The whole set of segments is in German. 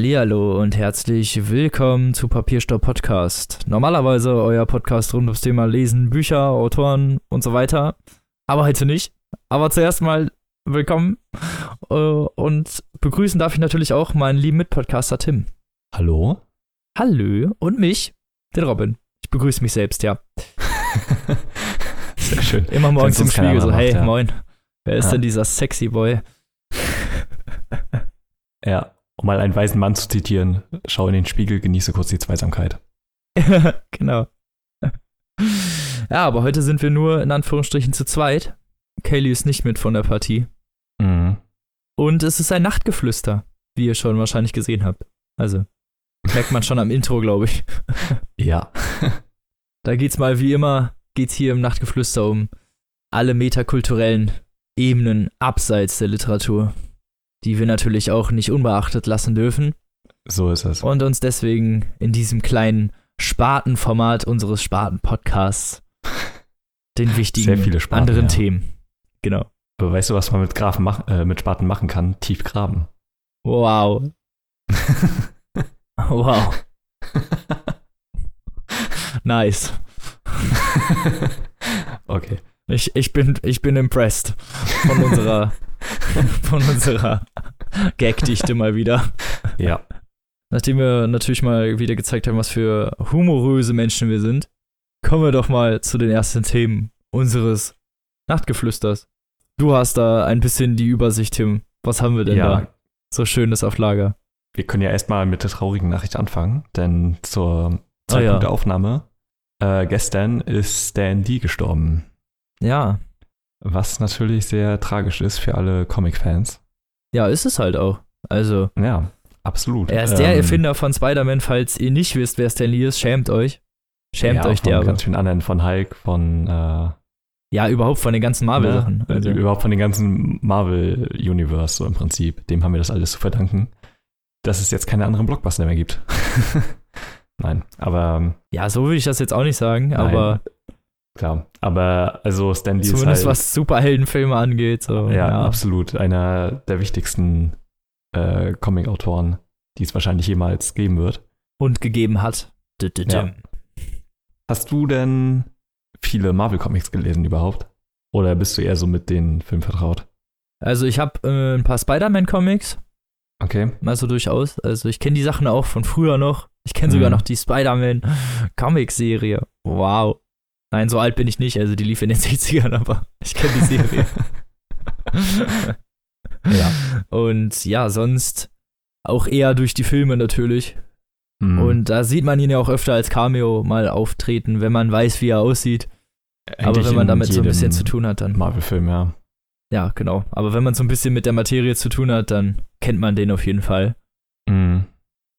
Hallihallo und herzlich willkommen zu Papierstopp Podcast. Normalerweise euer Podcast rund ums Thema Lesen, Bücher, Autoren und so weiter. Aber heute nicht. Aber zuerst mal willkommen äh, und begrüßen darf ich natürlich auch meinen lieben Mitpodcaster Tim. Hallo? Hallo und mich, den Robin. Ich begrüße mich selbst, ja. Sehr schön. Immer morgens im Spiegel so, macht, hey, ja. moin. Wer ist Ja. denn dieser sexy Boy? Ja, um mal einen weisen Mann zu zitieren, schau in den Spiegel, genieße kurz die Zweisamkeit. genau. Ja, aber heute sind wir nur in Anführungsstrichen zu zweit. Kaylee ist nicht mit von der Partie. Mhm. Und es ist ein Nachtgeflüster, wie ihr schon wahrscheinlich gesehen habt. Also, merkt man schon am Intro, glaube ich. Ja. Da geht's mal wie immer, geht's hier im Nachtgeflüster um alle metakulturellen Ebenen abseits der Literatur, die wir natürlich auch nicht unbeachtet lassen dürfen So ist es. und uns deswegen in diesem kleinen Spartenformat unseres Sparten-Podcasts den wichtigen Sparten, anderen ja. Themen. Genau. Aber weißt du, was man mit Grafen mach, äh, mit Spaten machen kann? Tief graben. Wow. Wow. Nice. okay. Ich, ich, bin, ich bin impressed von unserer, von unserer Gagdichte mal wieder. Ja. Nachdem wir natürlich mal wieder gezeigt haben, was für humoröse Menschen wir sind, kommen wir doch mal zu den ersten Themen unseres Nachtgeflüsters. Du hast da ein bisschen die Übersicht, Tim. Was haben wir denn ja. da so Schönes auf Lager? Wir können ja erstmal mit der traurigen Nachricht anfangen, denn zur Zeitpunkt Ah, ja. der Aufnahme äh, gestern ist Stan Lee gestorben. Ja, Was natürlich sehr tragisch ist für alle Comic-Fans. ja, ist es halt auch. Also, Ja, absolut. er ist der Ähm, Erfinder von Spider-Man. Falls ihr nicht wisst, wer Stan Lee ist, schämt euch. Schämt ja, euch von derbe. ganz vielen anderen, von Hulk, von äh, Ja, überhaupt von den ganzen Marvel-Sachen. Ne? Also, Überhaupt von den ganzen Marvel-Universe, so im Prinzip. Dem haben wir das alles zu verdanken, dass es jetzt keine anderen Blockbuster mehr gibt. Nein, aber ähm, ja, so würde ich das jetzt auch nicht sagen, Nein, aber klar. Aber also Stan Lee ist zumindest halt, was Superheldenfilme angeht. So, ja, absolut einer der wichtigsten äh, Comic-Autoren, die es wahrscheinlich jemals geben wird. Und gegeben hat. Ja. Hast du denn viele Marvel-Comics gelesen überhaupt? Oder bist du eher so mit den Filmen vertraut? Also, ich habe äh, ein paar Spider-Man-Comics, Okay. also durchaus. Also, ich kenne die Sachen auch von früher noch. Ich kenne sogar Mhm. noch die Spider-Man-Comic-Serie. Wow. Nein, so alt bin ich nicht, also die lief in den 60ern, aber ich kenne die Serie. Ja. Und ja, sonst auch eher durch die Filme natürlich. Mhm. Und da sieht man ihn ja auch öfter als Cameo mal auftreten, wenn man weiß, wie er aussieht. Aber Eigentlich wenn man damit so ein bisschen zu tun hat, dann. Marvel-Film, ja. Ja, genau. Aber wenn man so ein bisschen mit der Materie zu tun hat, dann kennt man den auf jeden Fall. Mhm.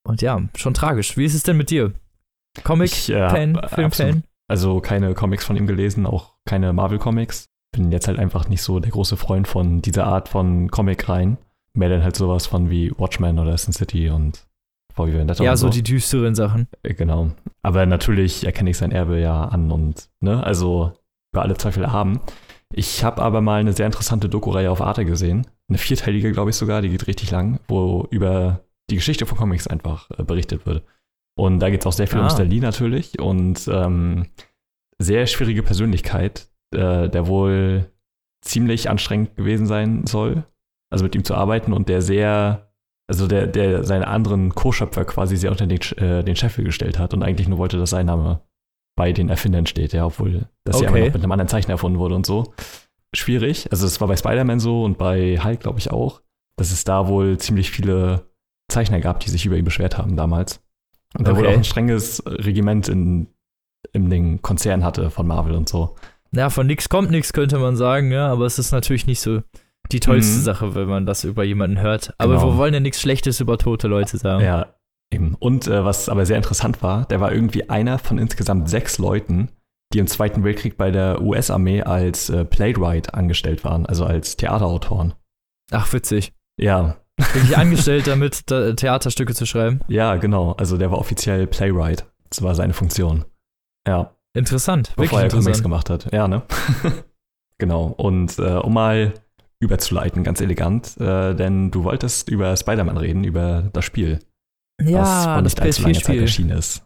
Und ja, schon tragisch. Wie ist es denn mit dir? Comic-Fan, äh, Filmfan? Also keine Comics von ihm gelesen, auch keine Marvel-Comics. Bin jetzt halt einfach nicht so der große Freund von dieser Art von Comic-Reihen. Mehr dann halt sowas von wie Watchmen oder Sin City und VW Vendetta Ja, und so die düsteren Sachen. Äh, Genau. Aber natürlich erkenne ich sein Erbe ja an und, ne, also über alle Zweifel haben. Ich habe aber mal eine sehr interessante Doku-Reihe auf Arte gesehen. Eine vierteilige, glaube ich sogar, die geht richtig lang, wo über die Geschichte von Comics einfach äh, berichtet wird. Und da geht es auch sehr viel Ah. um Stan Lee natürlich und ähm, sehr schwierige Persönlichkeit, äh, der wohl ziemlich anstrengend gewesen sein soll, also mit ihm zu arbeiten und der sehr, also der, der seine anderen Co-Schöpfer quasi sehr unter den, äh, den Scheffel gestellt hat und eigentlich nur wollte, dass sein Name bei den Erfindern steht, ja, obwohl das ja Okay. immer noch mit einem anderen Zeichen erfunden wurde und so. Schwierig, also es war bei Spider-Man so und bei Hulk, glaube ich, auch, dass es da wohl ziemlich viele Zeichner gab, die sich über ihn beschwert haben damals. Und da wohl Okay. auch ein strenges Regiment in, in den Konzern hatte von Marvel und so. Ja, von nix kommt nix, könnte man sagen, ja, aber es ist natürlich nicht so die tollste Mhm. Sache, wenn man das über jemanden hört. Aber Genau. wir wollen ja nichts Schlechtes über tote Leute sagen. Ja, eben. Und äh, was aber sehr interessant war, der war irgendwie einer von insgesamt sechs Leuten, die im Zweiten Weltkrieg bei der US-Armee als äh, Playwright angestellt waren, also als Theaterautoren. Ach, witzig. Ja, Bin ich angestellt damit, da, Theaterstücke zu schreiben? ja, genau. Also der war offiziell Playwright. Das war seine Funktion. Ja, Interessant, wirklich bevor er Comics interessant. gemacht hat. Ja, ne? genau. Und äh, um mal überzuleiten, ganz elegant, äh, denn du wolltest über Spider-Man reden, über das Spiel. Ja, was vor das nicht allzu langer Zeit PS4-Spiel. erschienen ist.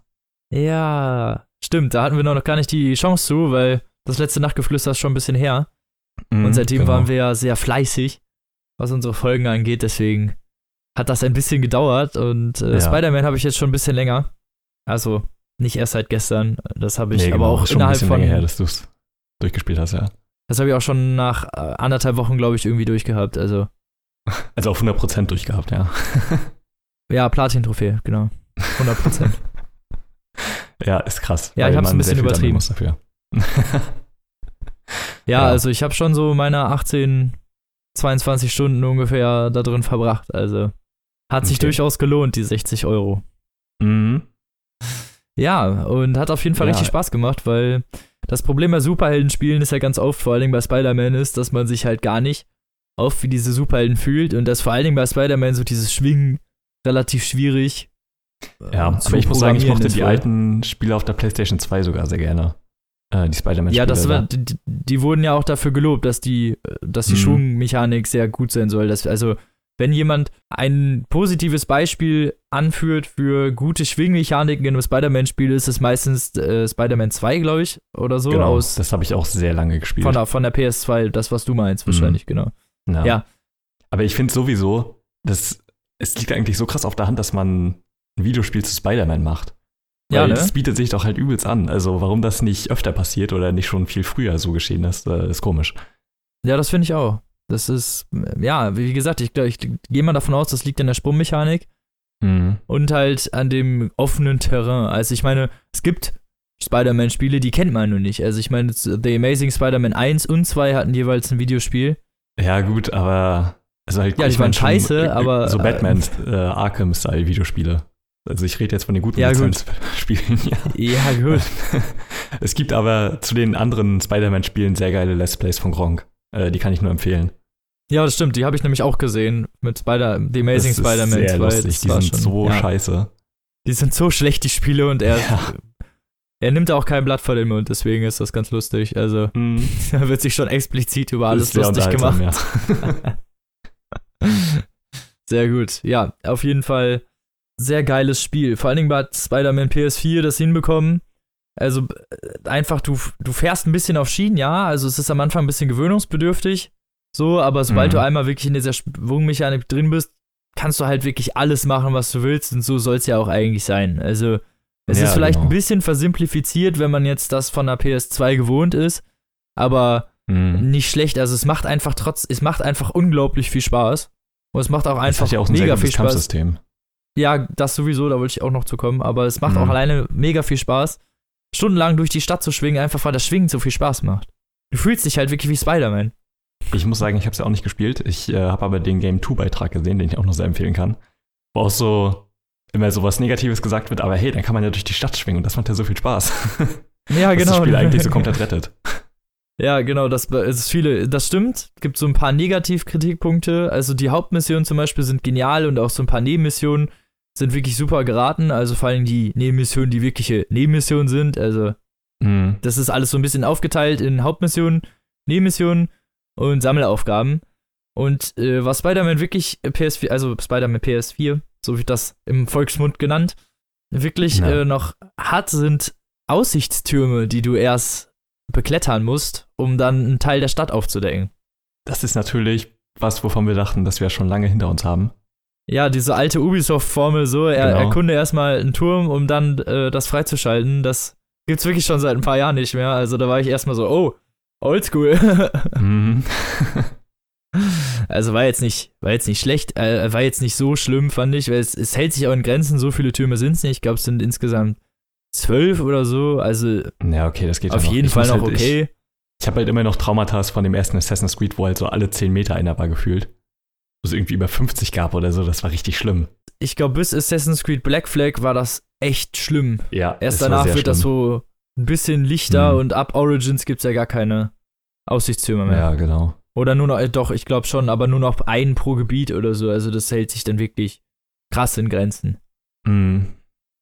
Ja, stimmt, da hatten wir noch gar nicht die Chance zu, weil das letzte Nachtgeflüster ist schon ein bisschen her. Mhm, Und seitdem genau. waren wir ja sehr fleißig, was unsere Folgen angeht. Deswegen hat das ein bisschen gedauert. Und äh, Ja. Spider-Man habe ich jetzt schon ein bisschen länger. Also nicht erst seit gestern. Das habe ich nee, aber genau, auch ist schon ein innerhalb bisschen von. länger her, dass du es durchgespielt hast, ja. Das habe ich auch schon nach äh, anderthalb Wochen, glaube ich, irgendwie durchgehabt. Also Also auf 100% durchgehabt, ja. ja, Platin-Trophäe, genau. 100 Prozent. Ja, ist krass. Ja, ich hab's ein man sehr bisschen übertrieben. Ja, Ja. also ich habe schon so meine 18, 22 Stunden ungefähr da drin verbracht. Also hat sich Okay. durchaus gelohnt, die 60 Euro. mhm. Ja, und hat auf jeden Fall Ja. richtig Spaß gemacht, weil das Problem bei Superhelden-Spielen ist ja ganz oft, vor allen Dingen bei Spider-Man, ist, dass man sich halt gar nicht oft wie diese Superhelden fühlt und dass vor allen Dingen bei Spider-Man so dieses Schwingen relativ schwierig. Ja, äh, zu aber ich muss sagen, ich mochte die alten Spiele auf der PlayStation 2 sogar sehr gerne. Äh, die Spider-Man-Spiele. Ja, das war, die, die wurden ja auch dafür gelobt, dass die, dass die Mhm. Schwungmechanik sehr gut sein soll. Dass, also, wenn jemand ein positives Beispiel anführt für gute Schwingmechaniken in einem Spider-Man-Spiel, ist es meistens äh, Spider-Man 2, glaube ich, oder so, genau, aus das habe ich auch sehr lange gespielt. von der, von der PS2, das, was du meinst, Mhm. wahrscheinlich, genau. Ja. Ja. Aber ich finde sowieso, dass es liegt eigentlich so krass auf der Hand, dass man ein Videospiel zu Spider-Man macht. Ja, ne? das bietet sich doch halt übelst an. Also warum das nicht öfter passiert oder nicht schon viel früher so geschehen ist, äh, ist komisch. Ja, das finde ich auch. Das ist, ja, wie gesagt, ich, ich gehe mal davon aus, das liegt an der Sprungmechanik Mhm. und halt an dem offenen Terrain. Also ich meine, es gibt Spider-Man-Spiele, die kennt man nur nicht. Also ich meine, The Amazing Spider-Man 1 und 2 hatten jeweils ein Videospiel. Ja, gut, aber also halt, Ja, die ich mein waren schon, scheiße, aber, So äh, Batman äh, Arkham-Style-Videospiele. Also ich rede jetzt von den guten Ja. Lizenzspielen. Ja. Ja, gut. es gibt aber zu den anderen Spider-Man-Spielen sehr geile Let's Plays von Gronk. Äh, die kann ich nur empfehlen. Ja, das stimmt. Die habe ich nämlich auch gesehen mit Spider The Amazing Spider-Man sehr 2. lustig. Die sind schon, so ja, scheiße. Die sind so schlecht, die Spiele, und er, Ja. er nimmt auch kein Blatt vor den Mund, deswegen ist das ganz lustig. Also, Mhm. da wird sich schon explizit über alles lustig gemacht. Ja. Sehr gut. Ja, auf jeden Fall sehr geiles Spiel. Vor allen Dingen hat Spider-Man PS4 das hinbekommen. Also äh, einfach, du, du fährst ein bisschen auf Schienen, ja. Also es ist am Anfang ein bisschen gewöhnungsbedürftig. So, aber sobald Mhm. du einmal wirklich in dieser Schwungmechanik drin bist, kannst du halt wirklich alles machen, was du willst. Und so soll es ja auch eigentlich sein. Also es Ja, ist vielleicht genau. ein bisschen versimplifiziert, wenn man jetzt das von der PS2 gewohnt ist. Aber Mhm. nicht schlecht. Also es macht einfach trotz, es macht einfach unglaublich viel Spaß. Und es macht auch einfach hat ja auch ein sehr mega viel gutes Spaß. Kampfsystem. Ja, das sowieso, da wollte ich auch noch zu kommen. Aber es macht Mhm. auch alleine mega viel Spaß, stundenlang durch die Stadt zu schwingen, einfach weil das Schwingen so viel Spaß macht. Du fühlst dich halt wirklich wie Spider-Man. Ich muss sagen, ich habe es ja auch nicht gespielt. Ich äh, habe aber den Game 2-Beitrag gesehen, den ich auch noch sehr empfehlen kann. Wo auch so immer so was Negatives gesagt wird, aber hey, dann kann man ja durch die Stadt schwingen und das macht ja so viel Spaß. Ja, genau. das Spiel eigentlich so komplett rettet. Ja, genau, das es ist viele, das stimmt. Gibt so ein paar Negativkritikpunkte. Also die Hauptmissionen zum Beispiel sind genial und auch so ein paar Nebenmissionen sind wirklich super geraten. Also vor allem die Nebenmissionen, die wirkliche Nebenmissionen sind. Also Mhm. das ist alles so ein bisschen aufgeteilt in Hauptmissionen, Nebenmissionen und Sammelaufgaben. Und äh, was Spider-Man wirklich äh, PS4, also Spider-Man PS4, so wird das im Volksmund genannt, wirklich Ja. äh, noch hat, sind Aussichtstürme, die du erst beklettern musst, um dann einen Teil der Stadt aufzudecken. Das ist natürlich was, wovon wir dachten, dass wir schon lange hinter uns haben. Ja, diese alte Ubisoft-Formel, so, er, Genau. erkunde erstmal einen Turm, um dann äh, das freizuschalten, das gibt's wirklich schon seit ein paar Jahren nicht mehr. Also da war ich erstmal so, oh, oldschool. Mhm. Also war jetzt nicht, war jetzt nicht schlecht, äh, war jetzt nicht so schlimm, fand ich, weil es, es hält sich auch in Grenzen, so viele Türme sind es nicht. Ich glaube, es sind insgesamt zwölf oder so, also ja, okay, das geht auf ja jeden Fall noch halt, okay. Ich, ich habe halt immer noch Traumata von dem ersten Assassin's Creed, wo halt so alle 10 Meter einer war gefühlt. Wo es irgendwie über 50 gab oder so, das war richtig schlimm. Ich glaube, bis Assassin's Creed Black Flag war das echt schlimm. Ja, Erst danach wird das schlimm. so ein bisschen lichter Mhm. und ab Origins gibt es ja gar keine Aussichtstürme mehr. Ja, genau. Oder nur noch, äh, doch, ich glaube schon, aber nur noch einen pro Gebiet oder so. Also das hält sich dann wirklich krass in Grenzen. Mhm.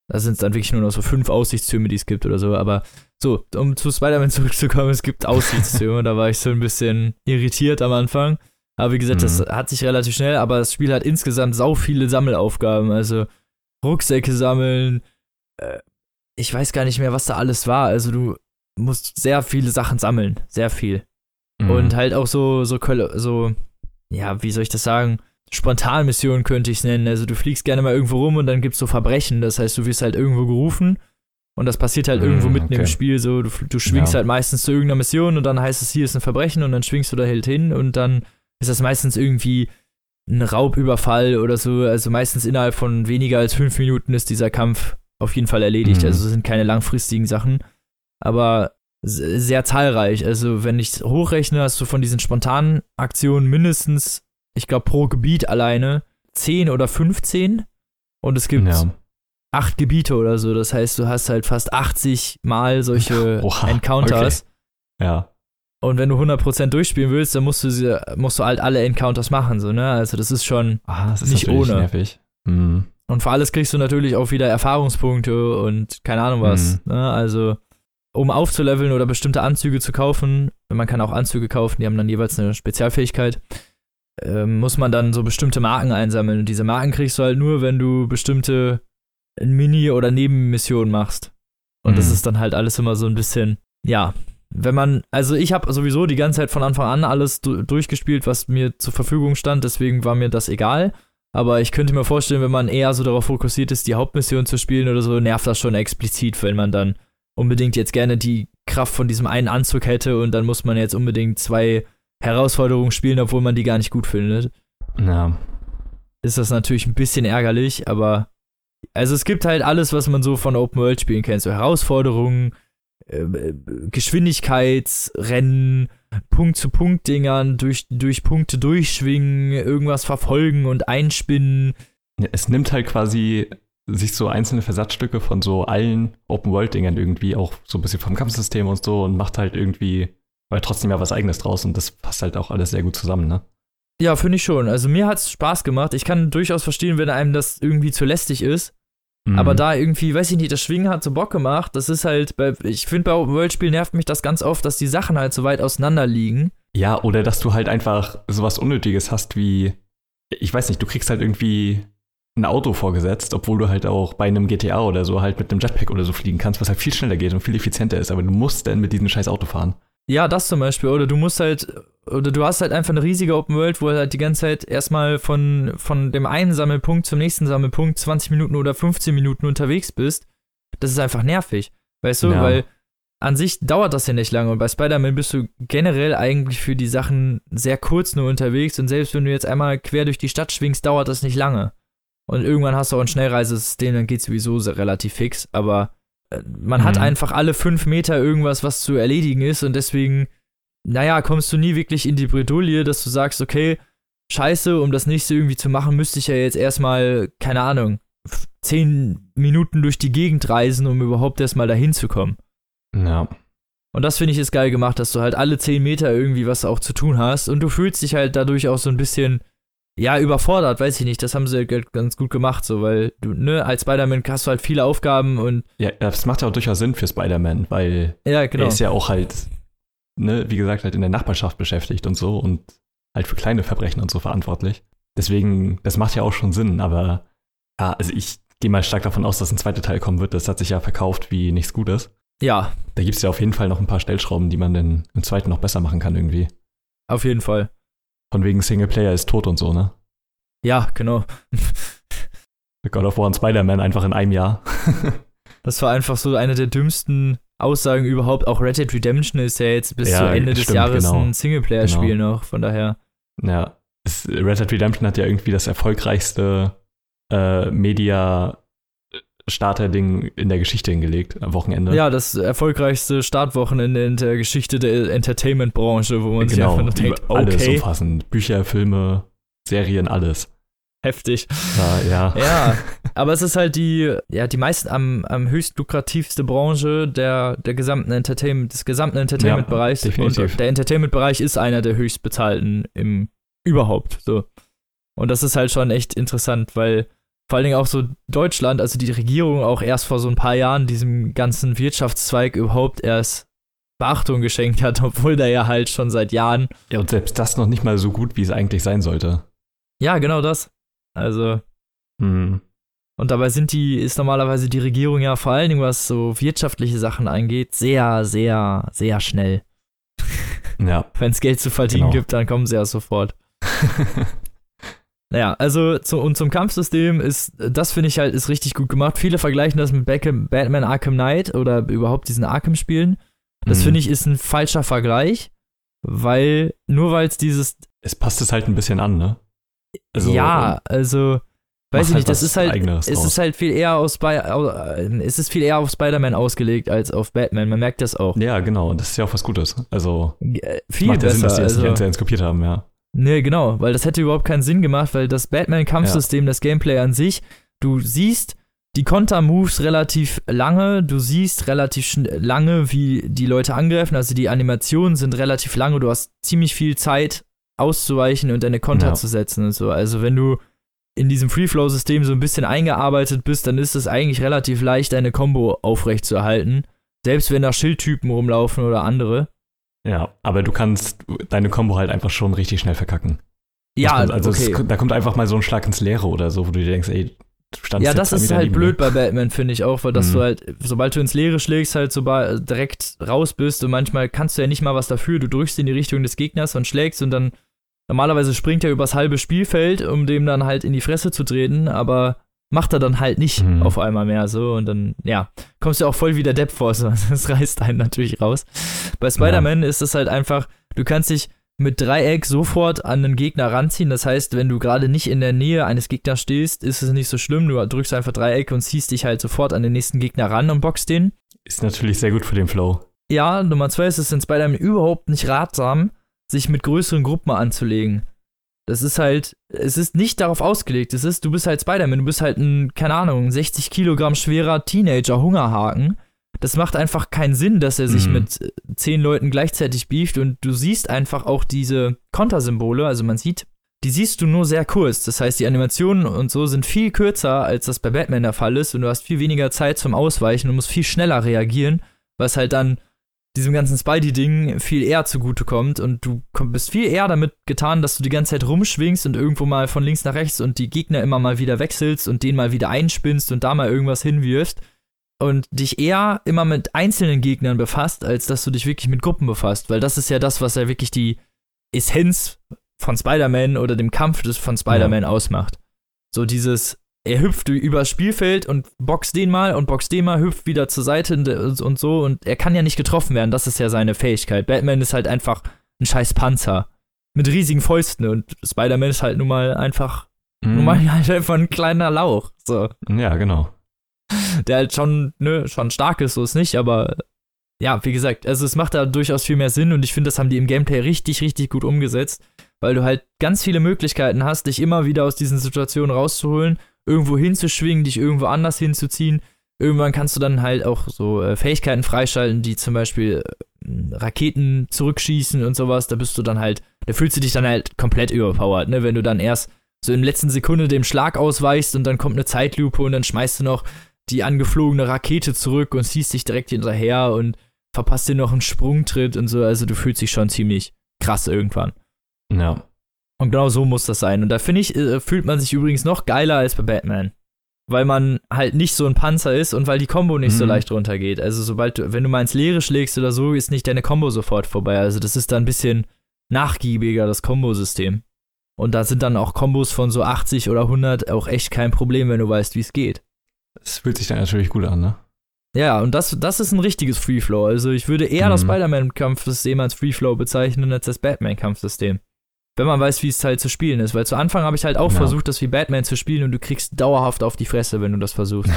Da sind es dann wirklich nur noch so fünf Aussichtstürme, die es gibt oder so. Aber so, um zu Spider-Man zurückzukommen, es gibt Aussichtstürme. da war ich so ein bisschen irritiert am Anfang. Aber wie gesagt, das Mhm. hat sich relativ schnell, aber das Spiel hat insgesamt sau viele Sammelaufgaben. Also Rucksäcke sammeln. Äh, ich weiß gar nicht mehr, was da alles war. Also du musst sehr viele Sachen sammeln. Sehr viel. Mhm. Und halt auch so, so, so, ja, wie soll ich das sagen? Spontanmissionen könnte ich es nennen. Also du fliegst gerne mal irgendwo rum und dann gibt es so Verbrechen. Das heißt, du wirst halt irgendwo gerufen und das passiert halt irgendwo mitten okay. im Spiel. So, du, du schwingst Ja. halt meistens zu irgendeiner Mission und dann heißt es, hier ist ein Verbrechen und dann schwingst du da halt hin und dann ist das meistens irgendwie ein Raubüberfall oder so. Also meistens innerhalb von weniger als fünf Minuten ist dieser Kampf auf jeden Fall erledigt. Mhm. Also es sind keine langfristigen Sachen. Aber se- sehr zahlreich. Also wenn ich hochrechne, hast du von diesen spontanen Aktionen mindestens, ich glaube, pro Gebiet alleine 10 oder 15. Und es gibt ja. acht Gebiete oder so. Das heißt, du hast halt fast 80 Mal solche Oha, Encounters. Ja. Und wenn du 100% durchspielen willst, dann musst du, sie, musst du halt alle Encounters machen. So, ne? Also das ist schon. Ah, das ist Nicht ohne. nervig. Mhm. Und für alles kriegst du natürlich auch wieder Erfahrungspunkte und keine Ahnung was. Ne? Also, um aufzuleveln oder bestimmte Anzüge zu kaufen, man kann auch Anzüge kaufen, die haben dann jeweils eine Spezialfähigkeit, ähm, muss man dann so bestimmte Marken einsammeln. Und diese Marken kriegst du halt nur, wenn du bestimmte Mini- oder Nebenmissionen machst. Und das Mhm. ist dann halt alles immer so ein bisschen, ja. Wenn man, also ich habe sowieso die ganze Zeit von Anfang an alles du durchgespielt, was mir zur Verfügung stand, deswegen war mir das egal. Aber ich könnte mir vorstellen, wenn man eher so darauf fokussiert ist, die Hauptmission zu spielen oder so, nervt das schon explizit, wenn man dann unbedingt jetzt gerne die Kraft von diesem einen Anzug hätte und dann muss man jetzt unbedingt zwei Herausforderungen spielen, obwohl man die gar nicht gut findet. Ja. Ist das natürlich ein bisschen ärgerlich, aber also es gibt halt alles, was man so von Open World Spielen kennt, so Herausforderungen, Geschwindigkeitsrennen, Punkt-zu-Punkt-Dingern, durch, durch Punkte durchschwingen, irgendwas verfolgen und einspinnen. Es nimmt halt quasi sich so einzelne Versatzstücke von so allen Open-World-Dingern irgendwie, auch so ein bisschen vom Kampfsystem und so und macht halt irgendwie, weil trotzdem ja was eigenes draus und das passt halt auch alles sehr gut zusammen, ne? Ja, finde ich schon. Also mir hat es Spaß gemacht. Ich kann durchaus verstehen, wenn einem das irgendwie zu lästig ist. Mhm. Aber da irgendwie, weiß ich nicht, das Schwingen hat so Bock gemacht. Das ist halt, bei, ich finde, bei Open-World-Spielen nervt mich das ganz oft, dass die Sachen halt so weit auseinander liegen. Ja, oder dass du halt einfach sowas Unnötiges hast wie, ich weiß nicht, du kriegst halt irgendwie ein Auto vorgesetzt, obwohl du halt auch bei einem GTA oder so halt mit einem Jetpack oder so fliegen kannst, was halt viel schneller geht und viel effizienter ist, aber du musst dann mit diesem scheiß Auto fahren. Ja, das zum Beispiel. Oder du musst halt, oder du hast halt einfach eine riesige Open World, wo du halt die ganze Zeit erstmal von, von dem einen Sammelpunkt zum nächsten Sammelpunkt 20 Minuten oder 15 Minuten unterwegs bist. Das ist einfach nervig. Weißt du, Ja. weil an sich dauert das ja nicht lange und bei Spider-Man bist du generell eigentlich für die Sachen sehr kurz nur unterwegs und selbst wenn du jetzt einmal quer durch die Stadt schwingst, dauert das nicht lange. Und irgendwann hast du auch ein Schnellreisesystem, dann geht sowieso relativ fix, aber man hat Mhm. einfach alle fünf Meter irgendwas, was zu erledigen ist und deswegen, naja, kommst du nie wirklich in die Bredouille, dass du sagst, okay, scheiße, um das nächste irgendwie zu machen, müsste ich ja jetzt erstmal, keine Ahnung, zehn Minuten durch die Gegend reisen, um überhaupt erstmal dahin zu kommen. Ja. Und das finde ich ist geil gemacht, dass du halt alle 10 Meter irgendwie was auch zu tun hast und du fühlst dich halt dadurch auch so ein bisschen, ja, überfordert, weiß ich nicht. Das haben sie ganz gut gemacht, so, weil du, ne, als Spider-Man hast du halt viele Aufgaben und, Ja, das macht ja auch durchaus Sinn für Spider-Man, weil ja, genau. er ist ja auch halt, ne, wie gesagt, halt in der Nachbarschaft beschäftigt und so und halt für kleine Verbrechen und so verantwortlich. Deswegen, das macht ja auch schon Sinn, aber ja, also ich gehe mal stark davon aus, dass ein zweiter Teil kommen wird. Das hat sich ja verkauft wie nichts Gutes. Ja, Da gibt es ja auf jeden Fall noch ein paar Stellschrauben, die man dann im zweiten noch besser machen kann irgendwie. auf jeden Fall. Von wegen Singleplayer ist tot und so, ne? Ja, genau. God of War und Spider-Man einfach in einem Jahr. Das war einfach so eine der dümmsten Aussagen überhaupt. Auch Red Dead Redemption ist ja jetzt bis Ja, zu Ende des stimmt, Jahres genau. ein Singleplayer-Spiel noch, von daher. Ja, Red Dead Redemption hat ja irgendwie das erfolgreichste äh, Media-Starter-Ding in der Geschichte hingelegt am Wochenende. Ja, das erfolgreichste Startwochenende in der Geschichte der Entertainment-Branche, wo man sich genau. einfach nur denkt, Über Alles okay, umfassend. Bücher, Filme, Serien, alles. heftig. Ja, ja. Ja, aber es ist halt die, ja, die meisten am, am höchst lukrativste Branche der, der gesamten Entertainment, des gesamten Entertainment-Bereichs. definitiv. Und der Entertainment-Bereich ist einer der höchst bezahlten im überhaupt. So. Und das ist halt schon echt interessant, weil vor allen Dingen auch so Deutschland, also die Regierung auch erst vor so ein paar Jahren diesem ganzen Wirtschaftszweig überhaupt erst Beachtung geschenkt hat, obwohl der ja halt schon seit Jahren. ja, und selbst das noch nicht mal so gut, wie es eigentlich sein sollte. Ja, genau das. Also, Hm. Und dabei sind die, ist normalerweise die Regierung ja vor allen Dingen, was so wirtschaftliche Sachen angeht, sehr, sehr, sehr schnell. Ja. Wenn es Geld zu verdienen Genau. gibt, dann kommen sie ja sofort. Naja, also zu, und zum Kampfsystem ist, das finde ich halt, ist richtig gut gemacht. Viele vergleichen das mit Beckham, Batman Arkham Knight oder überhaupt diesen Arkham-Spielen. Das Mhm. finde ich ist ein falscher Vergleich, weil nur weil es dieses, Es passt es halt ein bisschen an, ne? Also, ja, also, weiß ich halt nicht, das was ist halt, es draus. ist halt viel eher auf au- äh, es ist viel eher auf Spider-Man ausgelegt als auf Batman. Man merkt das auch. Ja, genau. Und das ist ja auch was Gutes. Also, Äh, Viel macht ja besser. Sinn, dass die das also, nicht kopiert haben, ja. Nee, genau, weil das hätte überhaupt keinen Sinn gemacht, weil das Batman-Kampfsystem, das Gameplay an sich, du siehst die Konter-Moves relativ lange, du siehst relativ lange, wie die Leute angreifen, also die Animationen sind relativ lange, du hast ziemlich viel Zeit auszuweichen und deine Konter Ja. zu setzen und so. Also wenn du in diesem Free-Flow-System so ein bisschen eingearbeitet bist, dann ist es eigentlich relativ leicht, deine Combo aufrechtzuerhalten. Selbst wenn da Schildtypen rumlaufen oder andere. Ja, aber du kannst deine Combo halt einfach schon richtig schnell verkacken. Ja, man- also okay. es, da kommt einfach mal so ein Schlag ins Leere oder so, wo du dir denkst, ey, du standst Ja, das zwei ist halt blöd bei Batman, finde ich auch, weil dass Mhm. du halt, sobald du ins Leere schlägst, halt so direkt raus bist und manchmal kannst du ja nicht mal was dafür. Du drückst in die Richtung des Gegners und schlägst und dann normalerweise springt er übers halbe Spielfeld, um dem dann halt in die Fresse zu treten, aber macht er dann halt nicht Mhm. auf einmal mehr so und dann, ja, kommst du auch voll wie der Depp vor, so. das reißt einen natürlich raus. Bei Spider-Man ist es halt einfach, du kannst dich mit Dreieck sofort an einen Gegner ranziehen. Das heißt, wenn du gerade nicht in der Nähe eines Gegners stehst, ist es nicht so schlimm. Du drückst einfach Dreieck und ziehst dich halt sofort an den nächsten Gegner ran und boxt den. Ist natürlich sehr gut für den Flow. Ja, Nummer zwei ist es in Spider-Man überhaupt nicht ratsam, sich mit größeren Gruppen anzulegen. Das ist halt, es ist nicht darauf ausgelegt. Es ist, du bist halt Spider-Man, du bist halt ein, keine Ahnung, 60 Kilogramm schwerer Teenager-Hungerhaken. Das macht einfach keinen Sinn, dass er sich Mhm. mit äh, zehn Leuten gleichzeitig beeft und du siehst einfach auch diese Kontersymbole, also man sieht, die siehst du nur sehr kurz. Das heißt, die Animationen und so sind viel kürzer, als das bei Batman der Fall ist und du hast viel weniger Zeit zum Ausweichen und musst viel schneller reagieren, was halt dann diesem ganzen Spidey-Ding viel eher zugutekommt und du bist viel eher damit getan, dass du die ganze Zeit rumschwingst und irgendwo mal von links nach rechts und die Gegner immer mal wieder wechselst und den mal wieder einspinnst und da mal irgendwas hinwirfst und dich eher immer mit einzelnen Gegnern befasst, als dass du dich wirklich mit Gruppen befasst, weil das ist ja das, was ja wirklich die Essenz von Spider-Man oder dem Kampf des von Spider-Man ausmacht. So dieses, er hüpft übers Spielfeld und boxt den mal und boxt den mal, hüpft wieder zur Seite und, und so und er kann ja nicht getroffen werden, das ist ja seine Fähigkeit. Batman ist halt einfach ein scheiß Panzer mit riesigen Fäusten und Spider-Man ist halt nun mal einfach, Mhm. nun mal halt einfach ein kleiner Lauch. So Ja, genau. der halt schon, ne, schon stark ist, so ist nicht, aber ja, wie gesagt, also es macht da durchaus viel mehr Sinn und ich finde, das haben die im Gameplay richtig, richtig gut umgesetzt, weil du halt ganz viele Möglichkeiten hast, dich immer wieder aus diesen Situationen rauszuholen, irgendwo hinzuschwingen, dich irgendwo anders hinzuziehen. Irgendwann kannst du dann halt auch so äh, Fähigkeiten freischalten, die zum Beispiel äh, Raketen zurückschießen und sowas. Da bist du dann halt, da fühlst du dich dann halt komplett überpowered, ne? Wenn du dann erst so in letzten Sekunde dem Schlag ausweichst und dann kommt eine Zeitlupe und dann schmeißt du noch die angeflogene Rakete zurück und ziehst dich direkt hinterher und verpasst dir noch einen Sprungtritt und so. Also du fühlst dich schon ziemlich krass irgendwann. Ja. Und genau so muss das sein. Und da finde ich, äh, fühlt man sich übrigens noch geiler als bei Batman. Weil man halt nicht so ein Panzer ist und weil die Combo nicht so Mhm. leicht runtergeht. Also sobald du, wenn du mal ins Leere schlägst oder so, ist nicht deine Combo sofort vorbei. Also das ist dann ein bisschen nachgiebiger, das Kombosystem. Und da sind dann auch Kombos von so 80 oder 100 auch echt kein Problem, wenn du weißt, wie es geht. Es fühlt sich dann natürlich gut an, ne? Ja, und das, das ist ein richtiges Free Flow. Also ich würde eher das Mhm. Spider-Man-Kampfsystem als Free Flow bezeichnen als das Batman-Kampfsystem. Wenn man weiß, wie es halt zu spielen ist. Weil zu Anfang habe ich halt auch Ja. versucht, das wie Batman zu spielen und du kriegst dauerhaft auf die Fresse, wenn du das versuchst.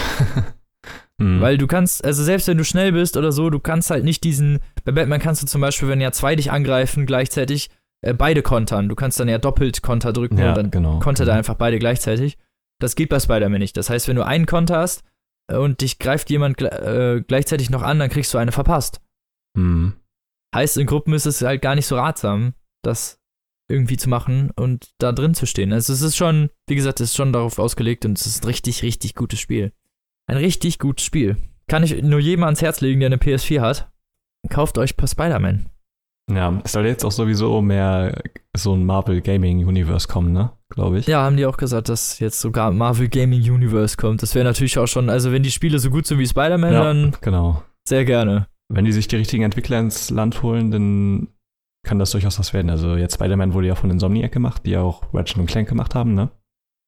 Mhm. Weil du kannst, also selbst wenn du schnell bist oder so, du kannst halt nicht diesen. Bei Batman kannst du zum Beispiel, wenn ja zwei dich angreifen, gleichzeitig äh, beide kontern. Du kannst dann ja doppelt Konter drücken ja, und dann genau. kontert Mhm. er einfach beide gleichzeitig. Das geht bei Spider-Man nicht. Das heißt, wenn du einen Konter hast äh, und dich greift jemand äh, gleichzeitig noch an, dann kriegst du eine verpasst. Mhm. Heißt, in Gruppen ist es halt gar nicht so ratsam, das irgendwie zu machen und da drin zu stehen. Also es ist schon, wie gesagt, es ist schon darauf ausgelegt und es ist ein richtig, richtig gutes Spiel. Ein richtig gutes Spiel. Kann ich nur jedem ans Herz legen, der eine PS4 hat. Kauft euch per Spider-Man. Ja, es soll jetzt auch sowieso mehr so ein Marvel Gaming Universe kommen, ne? glaube ich. Ja, haben die auch gesagt, dass jetzt sogar Marvel Gaming Universe kommt. Das wäre natürlich auch schon, also wenn die Spiele so gut sind wie Spider-Man, Ja, dann genau. sehr gerne. Wenn die sich die richtigen Entwickler ins Land holen, dann kann das durchaus was werden. Also jetzt Spider-Man wurde ja von Insomniac gemacht, die ja auch Ratchet und Clank gemacht haben, ne?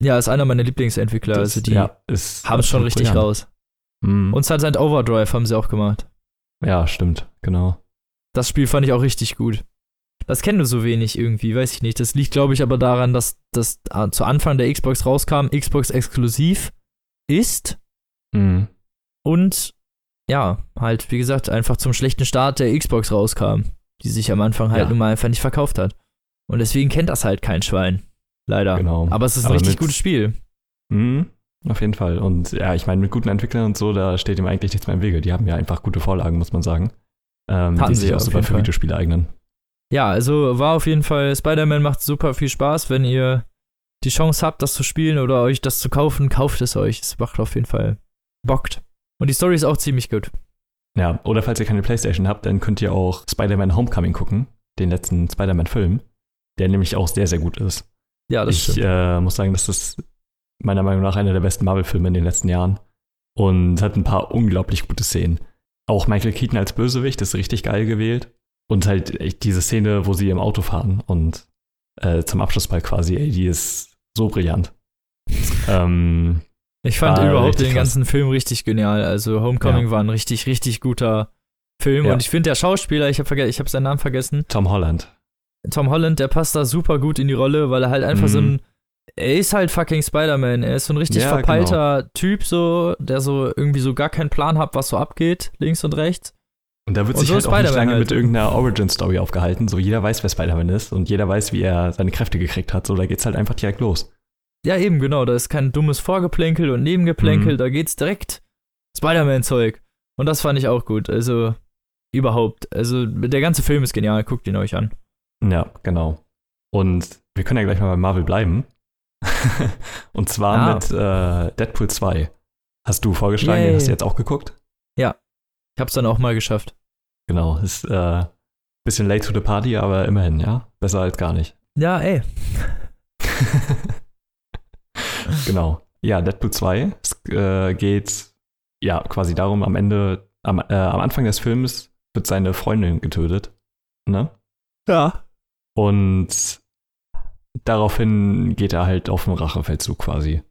Ja, ist einer meiner Lieblingsentwickler. Das- also die ja, haben es schon richtig brillant. raus. Mhm. Und Sunset Overdrive haben sie auch gemacht. ja, stimmt, genau. Das Spiel fand ich auch richtig gut. Das kennen wir so wenig irgendwie, weiß ich nicht. Das liegt, glaube ich, aber daran, dass das äh, zu Anfang der Xbox rauskam, Xbox exklusiv ist Mhm. und ja, halt, wie gesagt, einfach zum schlechten Start der Xbox rauskam, die sich am Anfang halt Ja. nun mal einfach nicht verkauft hat. Und deswegen kennt das halt kein Schwein. Leider. Genau. Aber es ist ein Aber richtig gutes Spiel. Mhm. Auf jeden Fall. Und ja, ich meine, mit guten Entwicklern und so, da steht ihm eigentlich nichts mehr im Wege. Die haben ja einfach gute Vorlagen, muss man sagen. Ähm, Hatten die sich auch super für Fall. Videospiele eignen. Ja, also war auf jeden Fall, Spider-Man macht super viel Spaß, wenn ihr die Chance habt, das zu spielen oder euch das zu kaufen, kauft es euch. Es macht auf jeden Fall bockt. Und die Story ist auch ziemlich gut. Ja, oder falls ihr keine Playstation habt, dann könnt ihr auch Spider-Man Homecoming gucken, den letzten Spider-Man-Film, der nämlich auch sehr, sehr gut ist. Ja, das ich stimmt. äh, muss sagen, das ist meiner Meinung nach einer der besten Marvel-Filme in den letzten Jahren und hat ein paar unglaublich gute Szenen. Auch Michael Keaton als Bösewicht ist richtig geil gewählt und halt echt diese Szene, wo sie im Auto fahren und äh, zum Abschlussball quasi, ey, die ist so brillant. ähm, Ich fand war überhaupt den krass. ganzen Film richtig genial. Also Homecoming Ja. war ein richtig, richtig guter Film. Ja. Und ich finde, der Schauspieler, ich habe ich hab seinen Namen vergessen, Tom Holland. Tom Holland, der passt da super gut in die Rolle, weil er halt einfach Mhm. so ein. Er ist halt fucking Spider-Man. Er ist so ein richtig Ja, verpeilter Typ, so, der so irgendwie so gar keinen Plan hat, was so abgeht, links und rechts. Und da wird Und sich so halt auch nicht lange halt. mit irgendeiner Origin-Story aufgehalten. So jeder weiß, wer Spider-Man ist und jeder weiß, wie er seine Kräfte gekriegt hat. So, da geht's halt einfach direkt los. Ja, eben, genau. Da ist kein dummes Vorgeplänkel und Nebengeplänkel. Mhm. Da geht's direkt Spider-Man-Zeug. Und das fand ich auch gut. Also, überhaupt. Also, der ganze Film ist genial. Guckt ihn euch an. Ja, genau. Und wir können ja gleich mal bei Marvel bleiben. und zwar Ah. mit äh, Deadpool 2. Hast du vorgeschlagen, den Yay. hast du jetzt auch geguckt? Ich hab's dann auch mal geschafft. Genau, ist äh, bisschen late to the party, aber immerhin, ja. Besser als gar nicht. Ja, ey. genau. Ja, Deadpool 2. Es äh, geht ja quasi darum, am Ende, am, äh, am Anfang des Films wird seine Freundin getötet. Ne? Ja. Und daraufhin geht er halt auf den Rachefeldzug quasi.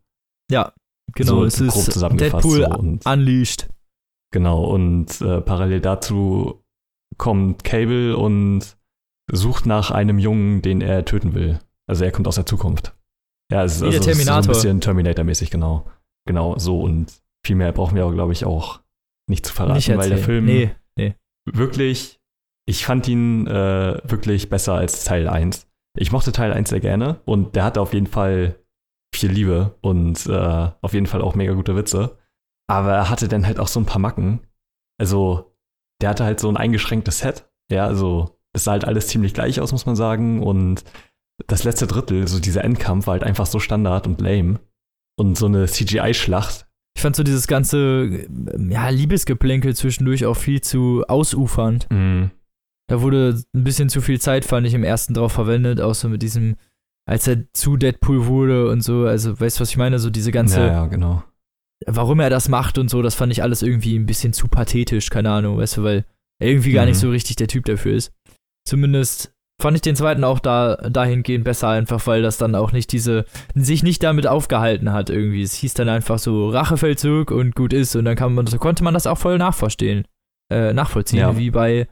Ja, genau. So es grob ist zusammengefasst Deadpool so. Und- unleashed. Genau, und äh, parallel dazu kommt Cable und sucht nach einem Jungen, den er töten will. Also er kommt aus der Zukunft. Ja, es ist, Wie also, der ist so ein Terminator. bisschen Terminator-mäßig, genau. Genau, so und viel mehr brauchen wir aber, glaube ich, auch nicht zu verraten, Nicht weil der. Film Nee. wirklich, ich fand ihn äh, wirklich besser als Teil 1. Ich mochte Teil 1 sehr gerne und der hatte auf jeden Fall viel Liebe und äh, auf jeden Fall auch mega gute Witze. Aber er hatte dann halt auch so ein paar Macken. Also, der hatte halt so ein eingeschränktes Set. Ja, also, es sah halt alles ziemlich gleich aus, muss man sagen. Und das letzte Drittel, so dieser Endkampf, war halt einfach so Standard und lame. Und so eine CGI-Schlacht. Ich fand so dieses ganze äh, ja, Liebesgeplänkel zwischendurch auch viel zu ausufernd. Mhm. Da wurde ein bisschen zu viel Zeit, fand ich, im ersten drauf verwendet, auch so mit diesem, als er zu Deadpool wurde und so. Also, weißt du, was ich meine? So diese ganze, Ja, ja, genau. warum er das macht und so, das fand ich alles irgendwie ein bisschen zu pathetisch, keine Ahnung, weißt du, weil er irgendwie gar Mhm. nicht so richtig der Typ dafür ist. Zumindest fand ich den zweiten auch da dahingehend besser, einfach weil das dann auch nicht diese, sich nicht damit aufgehalten hat irgendwie. Es hieß dann einfach so Rachefeldzug und gut ist und dann kann man, so konnte man das auch voll nachverstehen, äh, nachvollziehen, Ja. wie bei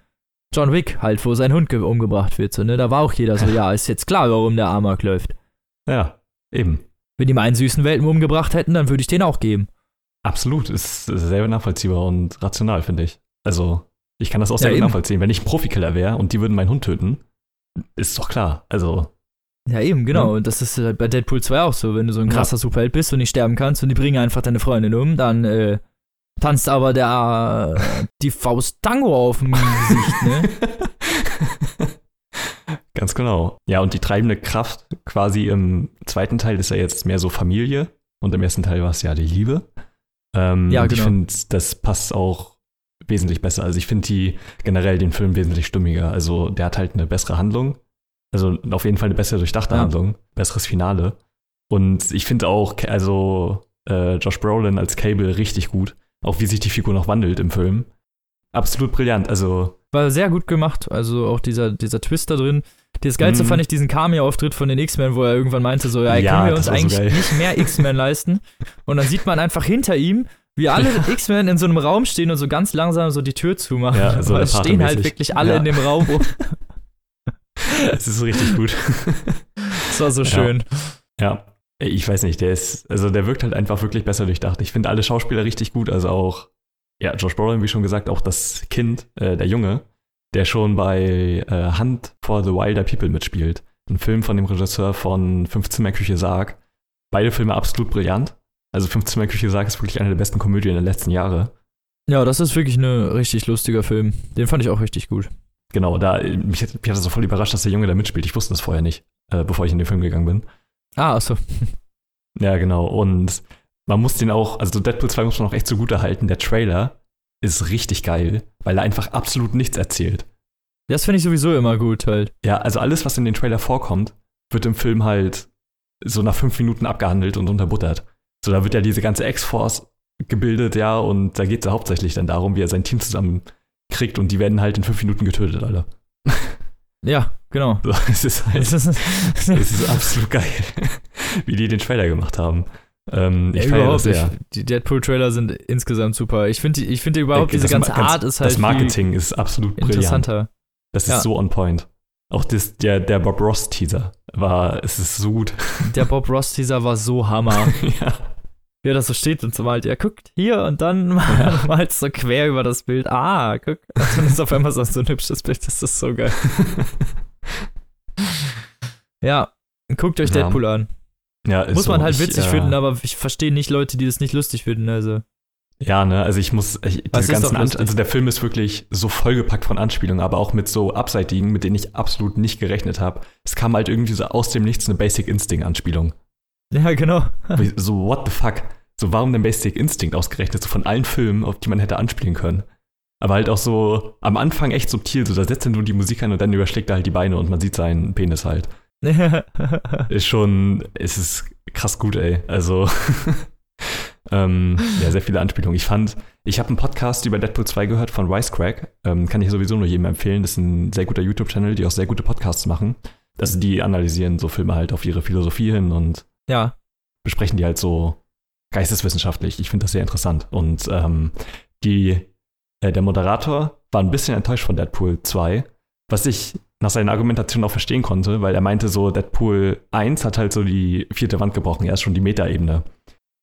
John Wick halt, wo sein Hund ge- umgebracht wird, so, ne, da war auch jeder so, ja, ist jetzt klar, warum der Amok läuft. Ja, eben. Wenn die meinen süßen Welpen umgebracht hätten, dann würde ich den auch geben. Absolut, ist sehr nachvollziehbar und rational, finde ich. Also, ich kann das auch sehr Ja, nachvollziehen. Wenn ich ein Profikiller wäre und die würden meinen Hund töten, ist doch klar. Also, Ja, eben, genau. Ja. Und das ist halt bei Deadpool 2 auch so. Wenn du so ein krasser Superheld bist und nicht sterben kannst und die bringen einfach deine Freundin um, dann äh, tanzt aber der äh, die Faust Tango auf dem Gesicht, ne? Ganz genau. Ja, und die treibende Kraft quasi im zweiten Teil ist ja jetzt mehr so Familie und im ersten Teil war es ja die Liebe. Ähm, Ja, und ich genau. finde, das passt auch wesentlich besser. Also ich finde die generell den Film wesentlich stimmiger. Also der hat halt eine bessere Handlung. Also auf jeden Fall eine bessere durchdachte Ja. Handlung, besseres Finale. Und ich finde auch, also äh, Josh Brolin als Cable richtig gut. Auch wie sich die Figur noch wandelt im Film. Absolut brillant. Also. War sehr gut gemacht. Also auch dieser, dieser Twist da drin. Das Geilste mm. fand ich diesen Cameo-Auftritt von den X-Men, wo er irgendwann meinte, so, ja, ja können wir uns eigentlich so nicht mehr X-Men leisten. Und dann sieht man einfach hinter ihm, wie alle X-Men in so einem Raum stehen und so ganz langsam so die Tür zumachen. Ja, so es stehen halt wirklich alle ja. in dem Raum. Es ist richtig gut. Das war so schön. Ja. ja. Ich weiß nicht, der ist, also der wirkt halt einfach wirklich besser durchdacht. Ich finde alle Schauspieler richtig gut, also auch, ja, Josh Brolin, wie schon gesagt, auch das Kind, äh, der Junge, der schon bei äh, Hunt for the Wilder People mitspielt. Ein Film von dem Regisseur von Fünfzimmerküche Sarg. Beide Filme absolut brillant. Also Fünfzimmerküche Sarg ist wirklich eine der besten Komödien der letzten Jahre. Ja, das ist wirklich ein richtig lustiger Film. Den fand ich auch richtig gut. Genau, da, mich, mich hat das so voll überrascht, dass der Junge da mitspielt. Ich wusste das vorher nicht, äh, bevor ich in den Film gegangen bin. Ah, achso. Ja, genau. Und man muss den auch, also Deadpool 2 muss man auch echt so gut erhalten. Der Trailer ist richtig geil, weil er einfach absolut nichts erzählt. Das finde ich sowieso immer gut halt. Ja, also alles, was in den Trailer vorkommt, wird im Film halt so nach fünf Minuten abgehandelt und unterbuttert. So, da wird ja diese ganze X-Force gebildet, ja, und da geht es ja hauptsächlich dann darum, wie er sein Team zusammenkriegt und die werden halt in fünf Minuten getötet, alle. Ja, genau. So, es ist halt, es ist absolut geil, wie die den Trailer gemacht haben. Ähm, ich ja, überhaupt, ich, die Deadpool-Trailer sind insgesamt super. Ich finde ich find überhaupt, diese ganze ganz, Art ist halt. Das Marketing ist absolut interessanter. Brillant. Das ja. ist so on point. Auch das, der, der Bob Ross-Teaser war, es ist so gut. Der Bob Ross-Teaser war so Hammer. ja. Wie er das so steht und so malt, ja, guckt hier und dann ja. malt so quer über das Bild. Ah, guck. Und dann ist auf einmal so, ein hübsches Bild, das ist so geil. ja, guckt euch Deadpool ja. an. Ja, Muss man so. halt witzig ich, finden, aber ich verstehe nicht Leute, die das nicht lustig finden, also. Ja, ne, also ich muss, ich, diese ganzen, An also der Film ist wirklich so vollgepackt von Anspielungen, aber auch mit so abseitigen, mit denen ich absolut nicht gerechnet habe. Es kam halt irgendwie so aus dem Nichts eine Basic Instinct-Anspielung. Ja, genau. so, what the fuck? So, warum denn Basic Instinct ausgerechnet? So von allen Filmen, auf die man hätte anspielen können. Aber halt auch so am Anfang echt subtil, so da setzt er nur die Musik an und dann überschlägt er halt die Beine und man sieht seinen Penis halt. ist schon, es ist krass gut, ey. Also Ähm, ja, sehr viele Anspielungen. Ich fand, ich habe einen Podcast über Deadpool 2 gehört von Wisecrack. Ähm, kann ich sowieso nur jedem empfehlen. Das ist ein sehr guter YouTube-Channel, die auch sehr gute Podcasts machen. Also die analysieren so Filme halt auf ihre Philosophie hin und ja. besprechen die halt so geisteswissenschaftlich. Ich finde das sehr interessant. Und ähm, die, äh, der Moderator war ein bisschen enttäuscht von Deadpool 2, was ich nach seiner Argumentation auch verstehen konnte, weil er meinte so, Deadpool 1 hat halt so die vierte Wand gebrochen, er ist schon die Metaebene.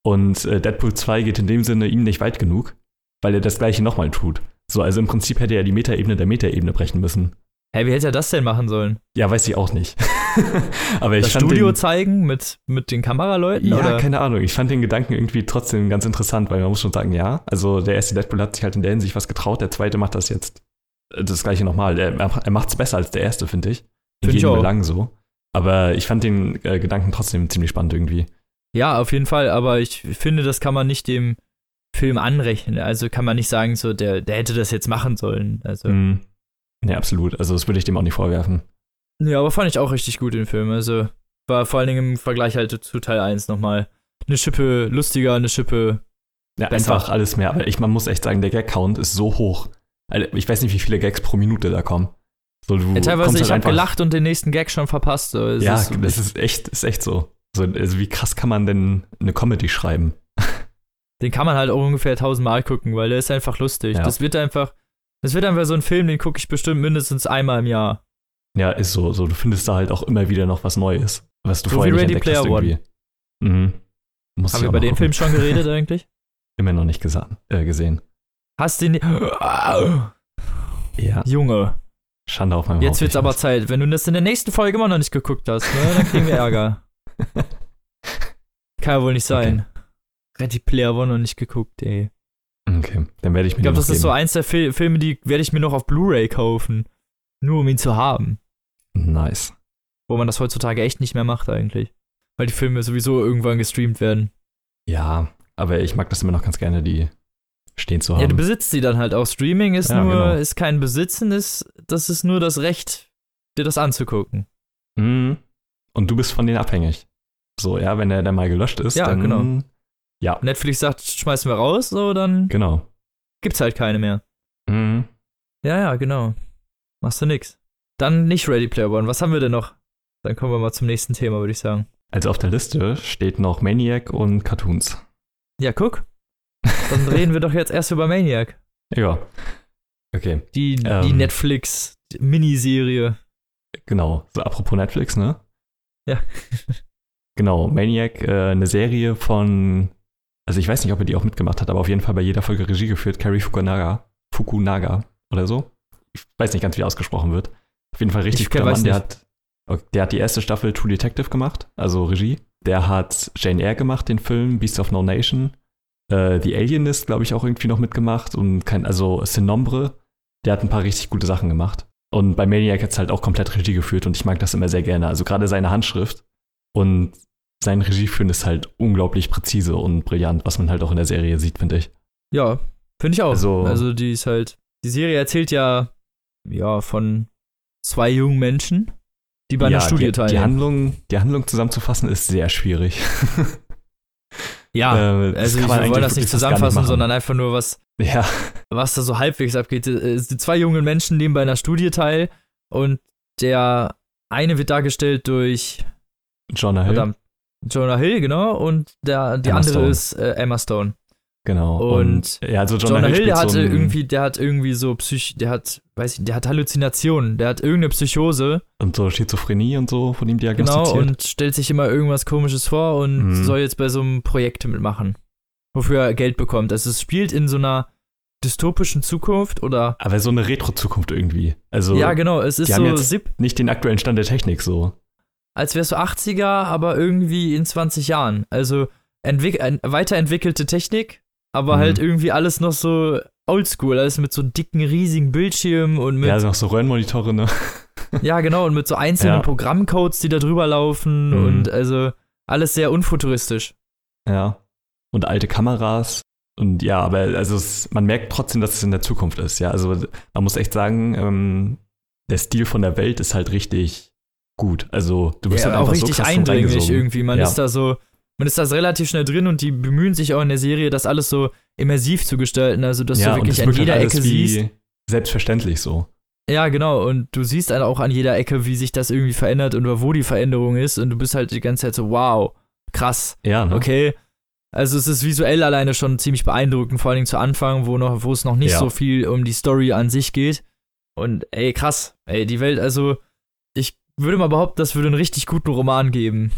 Und äh, Deadpool 2 geht in dem Sinne ihm nicht weit genug, weil er das gleiche nochmal tut. So, also im Prinzip hätte er die Metaebene der Metaebene brechen müssen. Hä, wie hätte er das denn machen sollen? Ja, weiß ich auch nicht. Aber ich das fand Studio den, zeigen mit, mit den Kameraleuten? Ja, oder? keine Ahnung. Ich fand den Gedanken irgendwie trotzdem ganz interessant, weil man muss schon sagen, ja, also der erste Deadpool hat sich halt in der Hinsicht was getraut, der zweite macht das jetzt äh, das gleiche nochmal. Er, er macht es besser als der erste, finde ich. In find jedem Belang so. Aber ich fand den äh, Gedanken trotzdem ziemlich spannend irgendwie. Ja, auf jeden Fall, aber ich finde, das kann man nicht dem Film anrechnen. Also kann man nicht sagen, so, der, der hätte das jetzt machen sollen. Also. Mm. Ja, absolut. Also, das würde ich dem auch nicht vorwerfen. Ja, aber fand ich auch richtig gut den Film. Also, war vor allen Dingen im Vergleich halt zu Teil 1 nochmal eine Schippe lustiger, eine Schippe. Ja, besser. einfach alles mehr. Aber ich, man muss echt sagen, der Gag-Count ist so hoch. Also, ich weiß nicht, wie viele Gags pro Minute da kommen. So, ja, teilweise, ich halt habe gelacht und den nächsten Gag schon verpasst. So. ja, ist das ist echt, ist echt so. So, also wie krass kann man denn eine Comedy schreiben? Den kann man halt auch ungefähr tausendmal gucken, weil der ist einfach lustig. Ja. Das wird einfach, das wird einfach so ein Film, den gucke ich bestimmt mindestens einmal im Jahr. Ja, ist so. So, du findest da halt auch immer wieder noch was Neues, was du so vorher wie Ready Player One. Mhm. Haben wir über den gucken. Film schon geredet eigentlich? Immer noch nicht äh, gesehen. Hast du den? Ja. Junge. Schande auf meinem Jetzt wird's aber Zeit. Wenn du das in der nächsten Folge immer noch nicht geguckt hast, ne, dann kriegen wir Ärger. Kann ja wohl nicht sein. Okay. Ready Player One noch nicht geguckt, ey. Okay, dann werde ich mir Ich glaube, das geben. ist so eins der Fil Filme, die werde ich mir noch auf Blu-ray kaufen. Nur um ihn zu haben. Nice. Wo man das heutzutage echt nicht mehr macht, eigentlich. Weil die Filme sowieso irgendwann gestreamt werden. Ja, aber ich mag das immer noch ganz gerne, die stehen zu haben. Ja, du besitzt sie dann halt auch. Streaming ist ja, nur, genau. ist kein Besitzen, ist, das ist nur das Recht, dir das anzugucken. Mhm. Und du bist von denen abhängig. So, ja, wenn er dann mal gelöscht ist, Ja, dann. genau. Ja, Netflix sagt, schmeißen wir raus, so, dann genau. gibt's halt keine mehr. Mhm. Ja, ja, genau. Machst du nix. Dann nicht Ready Player One. Was haben wir denn noch? Dann kommen wir mal zum nächsten Thema, würde ich sagen. Also auf der Liste steht noch Maniac und Cartoons. Ja, guck. Dann reden wir doch jetzt erst über Maniac. Ja. Okay, Die, die Ähm. Netflix-Miniserie. genau. So, apropos Netflix, ne? Ja. Genau, Maniac, äh, eine Serie von, also ich weiß nicht, ob er die auch mitgemacht hat, aber auf jeden Fall bei jeder Folge Regie geführt, Cary Fukunaga, Fukunaga oder so. Ich weiß nicht ganz, wie ausgesprochen wird. Auf jeden Fall richtig Ich guter Mann. Der hat, der hat die erste Staffel True Detective gemacht, also Regie. Der hat Jane Eyre gemacht, den Film Beast of No Nation. Äh, The Alienist, glaube ich, auch irgendwie noch mitgemacht und kein, also Sin Nombre. Der hat ein paar richtig gute Sachen gemacht. Und bei Maniac hat es halt auch komplett Regie geführt und ich mag das immer sehr gerne. Also gerade seine Handschrift und sein Regieführen ist halt unglaublich präzise und brillant, was man halt auch in der Serie sieht, finde ich. Ja, finde ich auch. Also- Also, die ist halt. Die Serie erzählt ja, ja, von zwei jungen Menschen, die bei einer Studie die, die, teilnehmen. Handlung, die Handlung zusammenzufassen ist sehr schwierig. ja, Äh, also eigentlich wollen das nicht nicht zusammenfassen, machen. sondern einfach nur, was, ja, was da so halbwegs abgeht. Äh, Die zwei jungen Menschen nehmen bei einer Studie teil und der eine wird dargestellt durch Jonah Hill. verdammt, Jonah Hill, genau, und der, die Emma andere Stone. ist äh, Emma Stone. Genau. Und ja, also Jonah, Jonah, Hill, der hat so irgendwie, der hat irgendwie so Psych, der hat, weiß ich, der hat Halluzinationen, der hat irgendeine Psychose, und so Schizophrenie und so von ihm genau, diagnostiziert. und stellt sich immer irgendwas komisches vor und Mhm. soll jetzt bei so einem Projekt mitmachen, wofür er Geld bekommt. Also es spielt in so einer dystopischen Zukunft oder aber so eine Retro-Zukunft irgendwie. Also ja, genau, es ist die haben so jetzt- nicht den aktuellen Stand der Technik so. Als wär's so 80er, aber irgendwie in 20 Jahren. Also weiterentwickelte Technik, aber Mhm. halt irgendwie alles noch so oldschool, alles mit so dicken, riesigen Bildschirmen und mit Ja, also noch so Röhrenmonitore, ne? Ja, genau, und mit so einzelnen Ja. Programmcodes, die da drüber laufen Mhm. und also alles sehr unfuturistisch. Ja. Und alte Kameras. Und ja, aber also es, man merkt trotzdem, dass es in der Zukunft ist. Ja, also man muss echt sagen, ähm, der Stil von der Welt ist halt richtig gut. Also du bist ja, halt auch richtig so eindringlich irgendwie. Man Ja. ist da so, man ist da relativ schnell drin und die bemühen sich auch in der Serie, das alles so immersiv zu gestalten, also dass ja, du wirklich es an halt jeder Ecke siehst. Selbstverständlich so. Ja, genau, und du siehst dann auch an jeder Ecke, wie sich das irgendwie verändert und wo die Veränderung ist und du bist halt die ganze Zeit so, wow, krass, Ja, ne? okay. Also es ist visuell alleine schon ziemlich beeindruckend, vor allen Dingen zu Anfang, wo noch, wo es noch nicht Ja. so viel um die Story an sich geht. Und ey, krass, ey, die Welt, also würde mal behaupten, das würde einen richtig guten Roman geben.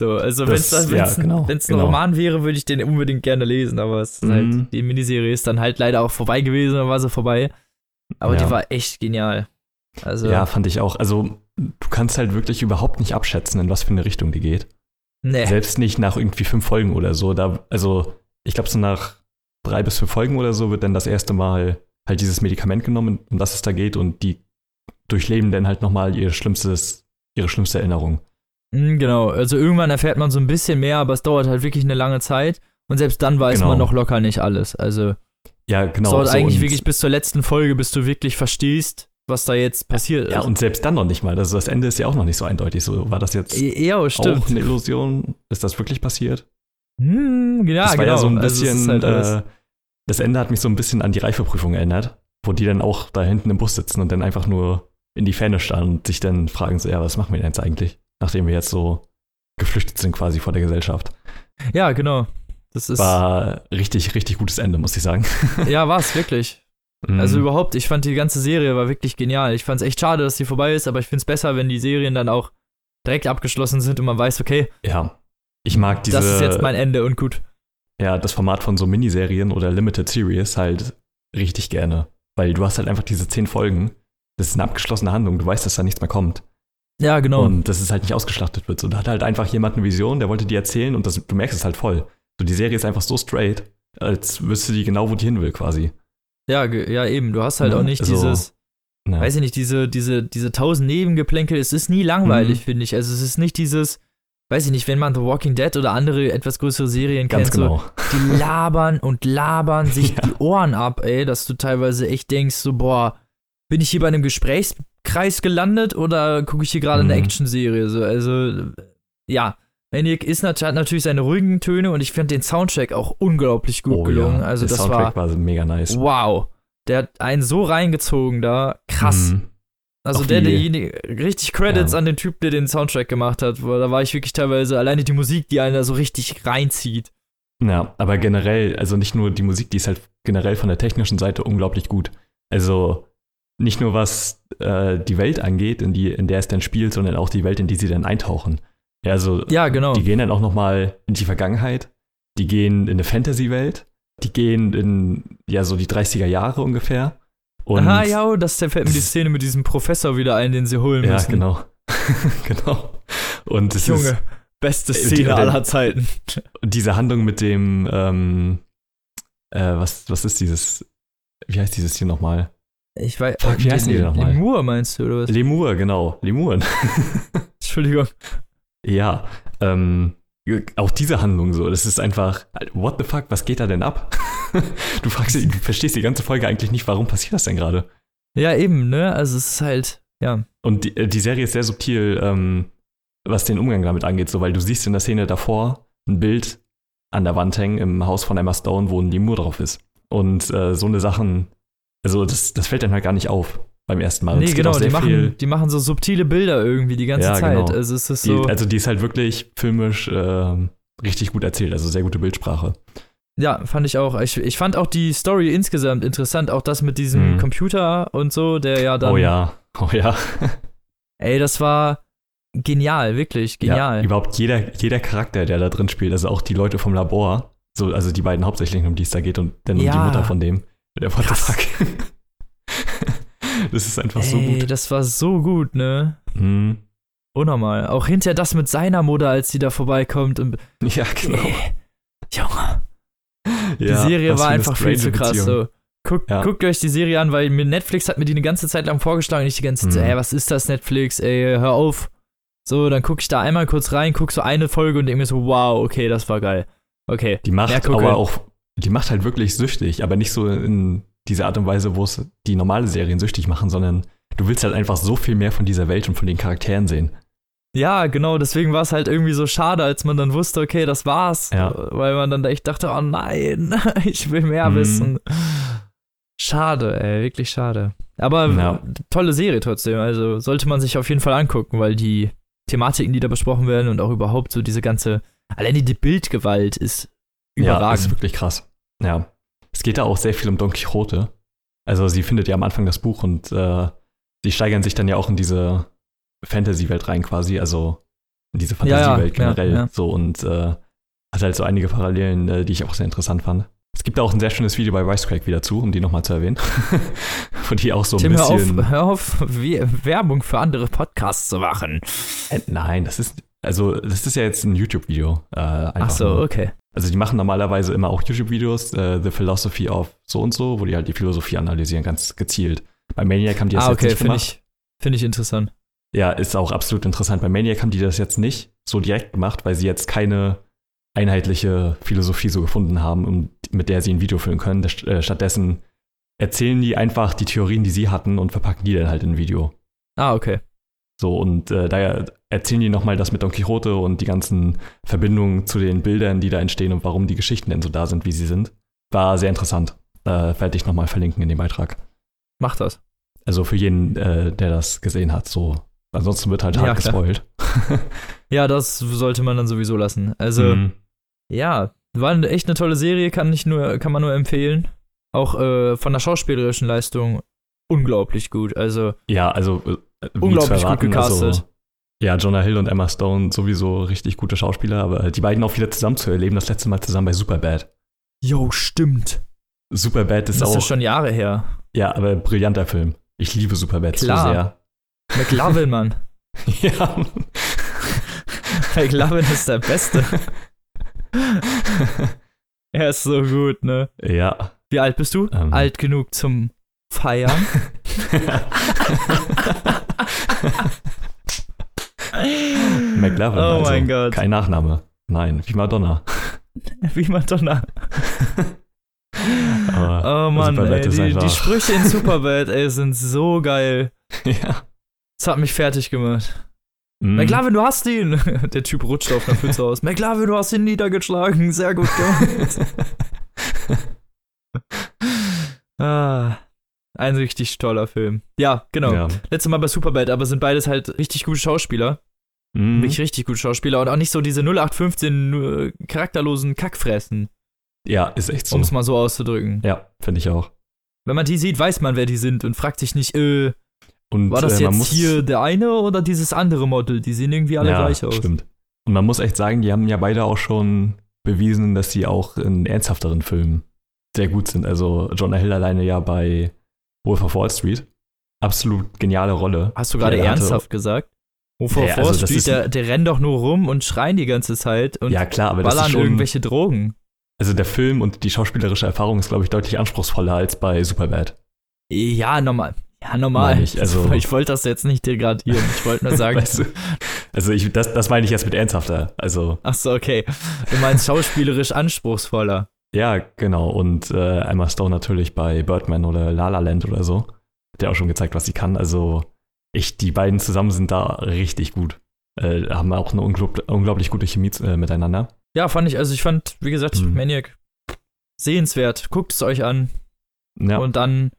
So, also wenn es ja, genau, ein genau. Roman wäre, würde ich den unbedingt gerne lesen, aber es ist Mhm. halt, die Miniserie ist dann halt leider auch vorbei gewesen, dann war sie vorbei. Aber Ja. die war echt genial. Also, Ja, fand ich auch. Also du kannst halt wirklich überhaupt nicht abschätzen, in was für eine Richtung die geht. nee. Selbst nicht nach irgendwie fünf Folgen oder so. Da, also ich glaube, so nach drei bis fünf Folgen oder so wird dann das erste Mal halt dieses Medikament genommen, um das es da geht und die durchleben dann halt nochmal ihr schlimmstes, ihre schlimmste Erinnerung. Mm, Genau, also irgendwann erfährt man so ein bisschen mehr, aber es dauert halt wirklich eine lange Zeit. Und selbst dann weiß Genau. man noch locker nicht alles. Also Ja, genau. es dauert so eigentlich wirklich bis zur letzten Folge, bis du wirklich verstehst, was da jetzt passiert ist. Ja, und selbst dann noch nicht mal. Also das Ende ist ja auch noch nicht so eindeutig. So war das jetzt ja, stimmt. auch eine Illusion? Ist das wirklich passiert? Hm, ja, das war genau. ja so ein Also bisschen, halt alles- äh, das Ende hat mich so ein bisschen an die Reifeprüfung erinnert, wo die dann auch da hinten im Bus sitzen und dann einfach nur in die Ferne starren und sich dann fragen, so, ja, was machen wir denn jetzt eigentlich, nachdem wir jetzt so geflüchtet sind quasi vor der Gesellschaft. ja, genau. Das ist, War richtig, richtig gutes Ende, muss ich sagen. ja, war es wirklich. Also Mhm. überhaupt, ich fand die ganze Serie war wirklich genial. Ich fand es echt schade, dass sie vorbei ist, aber ich finde es besser, wenn die Serien dann auch direkt abgeschlossen sind und man weiß, okay, ja. Ich mag diese, das ist jetzt mein Ende und gut. ja, das Format von so Miniserien oder Limited Series halt richtig gerne. Weil du hast halt einfach diese zehn Folgen. Das ist eine abgeschlossene Handlung. Du weißt, dass da nichts mehr kommt. Ja, genau. Und dass es halt nicht ausgeschlachtet wird. So, da hat halt einfach jemand eine Vision, der wollte die erzählen und das, du merkst es halt voll. So, die Serie ist einfach so straight, als wüsste die genau, wo die hin will, quasi. ja, ja, eben. Du hast halt Ne? auch nicht Also, dieses, Ja. weiß ich nicht, diese, diese, diese tausend Nebengeplänkel. Es ist nie langweilig, Mhm. finde ich. Also es ist nicht dieses, weiß ich nicht, wenn man The Walking Dead oder andere etwas größere Serien Ganz kennt, genau. so, die labern und labern sich Ja. die Ohren ab, ey, dass du teilweise echt denkst, so, boah, bin ich hier bei einem Gesprächskreis gelandet oder gucke ich hier gerade eine Mhm. Actionserie? So, also, äh, ja, Maniac ist nat hat natürlich seine ruhigen Töne und ich finde den Soundtrack auch unglaublich gut gelungen. Also der das Soundtrack war, war mega nice. wow. Der hat einen so reingezogen da. Krass. Mhm. Also der, derjenige, richtig Credits Ja. an den Typ, der den Soundtrack gemacht hat. Weil da war ich wirklich teilweise alleine die Musik, die einen da so richtig reinzieht. Ja, aber generell, also nicht nur die Musik, die ist halt generell von der technischen Seite unglaublich gut. Also nicht nur was äh, die Welt angeht, in, die, in der es dann spielt, sondern auch die Welt, in die sie dann eintauchen. Ja, also Ja, genau. die gehen dann auch nochmal in die Vergangenheit, die gehen in eine Fantasy-Welt, die gehen in, ja, so die 30er Jahre ungefähr. Und Aha, ja, oh, das da fällt mir die Szene mit diesem Professor wieder ein, den sie holen ja müssen. genau. genau. Und es ist Junge, beste Äh, die- Szene der- aller Zeiten. diese Handlung mit dem, ähm, äh, was, was ist dieses, wie heißt dieses hier nochmal? Ich weiß, Fuck, wie heißen die denn nochmal? Lemur meinst du, oder was? Lemur, genau, Lemuren. Entschuldigung. ja, ähm, auch diese Handlung so, das ist einfach, what the fuck, was geht da denn ab? du fragst du verstehst die ganze Folge eigentlich nicht, warum passiert das denn gerade? Ja, eben, ne? Also es ist halt, ja. Und die, äh, die Serie ist sehr subtil, ähm, was den Umgang damit angeht, so, weil du siehst in der Szene davor ein Bild an der Wand hängen im Haus von Emma Stone, wo ein Lemur drauf ist. Und äh, so eine Sachen, also das, das fällt dann halt gar nicht auf beim ersten Mal. Nee, es genau, die machen, die machen so subtile Bilder irgendwie die ganze Ja, Zeit. genau. Also es ist die, so. also die ist halt wirklich filmisch ähm, richtig gut erzählt, also sehr gute Bildsprache. Ja, fand ich auch. Ich, ich fand auch die Story insgesamt interessant, auch das mit diesem Mhm. Computer und so, der ja dann. oh ja, oh ja. Ey, das war genial, wirklich ja. genial. Überhaupt jeder, jeder Charakter, der da drin spielt, also auch die Leute vom Labor, so, also die beiden hauptsächlichen, um die es da geht und dann um Ja. die Mutter von dem. Der what the fuck. das ist einfach so Ey, gut. das war so gut, ne? Mhm. Unnormal. Auch hinterher das mit seiner Mutter, als sie da vorbeikommt. Und, Ja, genau. Ey, Junge, die Ja, Serie war einfach viel zu krass. So. Guckt, Ja. guckt euch die Serie an, weil mir Netflix hat mir die eine ganze Zeit lang vorgeschlagen und ich die ganze Zeit, so, Mhm. ey, was ist das Netflix, ey, hör auf. So, dann gucke ich da einmal kurz rein, guck so eine Folge und denke mir so, wow, okay, das war geil. Okay. Die macht aber auch, die macht halt wirklich süchtig, aber nicht so in dieser Art und Weise, wo es die normale Serien süchtig machen, sondern du willst halt einfach so viel mehr von dieser Welt und von den Charakteren sehen. Ja, genau, deswegen war es halt irgendwie so schade, als man dann wusste, okay, das war's. Ja. Weil man dann echt dachte, oh nein, ich will mehr Mhm. wissen. Schade, ey, wirklich schade. Aber Ja. tolle Serie trotzdem, also sollte man sich auf jeden Fall angucken, weil die Thematiken, die da besprochen werden und auch überhaupt so diese ganze, alleine die Bildgewalt ist Ja, überragend. ist wirklich krass. Ja. Es geht da auch sehr viel um Don Quixote. Also sie findet ja am Anfang das Buch und äh, sie steigern sich dann ja auch in diese Fantasy-Welt rein quasi, also in diese Ja, ja, generell ja. so und äh, hat halt so einige Parallelen, äh, die ich auch sehr interessant fand. Es gibt auch ein sehr schönes Video bei Wisecrack wieder zu, um die nochmal zu erwähnen. Von die auch so ein Tim, hör bisschen. auf, hör auf wie, Werbung für andere Podcasts zu machen. Äh, nein, das ist, also das ist ja jetzt ein YouTube-Video. Äh, Ach so, okay. Also die machen normalerweise immer auch YouTube-Videos, äh, The Philosophy of so und so, wo die halt die Philosophie analysieren, ganz gezielt. Bei Maniac haben die das Ah, jetzt okay, nicht finde gemacht. ich, find ich interessant. Ja, ist auch absolut interessant. Bei Maniac haben die das jetzt nicht so direkt gemacht, weil sie jetzt keine einheitliche Philosophie so gefunden haben, um, mit der sie ein Video füllen können. Äh, stattdessen erzählen die einfach die Theorien, die sie hatten und verpacken die dann halt in ein Video. Ah, okay. So, und äh, da erzählen die nochmal das mit Don Quixote und die ganzen Verbindungen zu den Bildern, die da entstehen und warum die Geschichten denn so da sind, wie sie sind. War sehr interessant. Äh, werde ich nochmal verlinken in dem Beitrag. Mach das. Also für jeden, äh, der das gesehen hat, so. Ansonsten wird halt Ja, hart klar. gespoilt. Ja, das sollte man dann sowieso lassen. Also, Mhm. ja, war echt eine tolle Serie, kann, nicht nur, kann man nur empfehlen. Auch äh, von der schauspielerischen Leistung unglaublich gut. Also, Ja, also äh, Unglaublich zu gut gecastet. Also, ja, Jonah Hill und Emma Stone sowieso richtig gute Schauspieler, aber die beiden auch wieder zusammen zu erleben, das letzte Mal zusammen bei Superbad. yo, stimmt. Superbad ist Das ist auch, ja schon Jahre her. ja, aber brillanter Film. Ich liebe Superbad Klar. so sehr. McLovin, Mann. Ja. McLovin ist der Beste. er ist so gut, ne? ja. Wie alt bist du? Ähm. Alt genug zum Feiern. McLovin. Oh also, mein Gott. Kein Nachname. Nein, wie Madonna. Wie Madonna. Aber Oh Mann, ey, die, die Sprüche in Superbad, ey, sind so geil. ja. Das hat mich fertig gemacht. Mm. McLaren, du hast ihn! Der Typ rutscht auf einer Pfütze aus. McLaren, du hast ihn niedergeschlagen. Sehr gut gemacht. ah, ein richtig toller Film. Ja, genau. Ja. Letztes Mal bei Superbad, aber sind beides halt richtig gute Schauspieler. Mhm. Wirklich richtig gute Schauspieler und auch nicht so diese 0815 charakterlosen Kackfressen. Ja, ist echt so. Um es mal so auszudrücken. Ja, finde ich auch. Wenn man die sieht, weiß man, wer die sind und fragt sich nicht, äh, und, war das äh, jetzt hier der eine oder dieses andere Model? Die sehen irgendwie alle ja, gleich aus. Stimmt. Und man muss echt sagen, die haben ja beide auch schon bewiesen, dass sie auch in ernsthafteren Filmen sehr gut sind. Also Jonah Hill alleine ja bei Wolf of Wall Street. Absolut geniale Rolle. Hast du gerade ernsthaft gesagt? Wolf of ja, Wall also Street, der, der rennt doch nur rum und schreien die ganze Zeit und ja, klar, aber ballern schon, irgendwelche Drogen. Also der Film und die schauspielerische Erfahrung ist, glaube ich, deutlich anspruchsvoller als bei Superbad. Ja, normal. Ja, normal. Ich, also, ich wollte das jetzt nicht degradieren. Ich wollte nur sagen. weißt du, also ich, das, das meine ich jetzt mit ernsthafter. Also. Ach so, okay. Du meinst schauspielerisch anspruchsvoller. Ja, genau. Und äh, Emma Stone natürlich bei Birdman oder La La Land oder so. Hat ja auch schon gezeigt, was sie kann. Also ich, die beiden zusammen sind da richtig gut. Äh, haben auch eine unglaublich, unglaublich gute Chemie äh, miteinander. Ja, fand ich, also ich fand, wie gesagt, mhm. Maniac sehenswert. Guckt es euch an. Ja. Und dann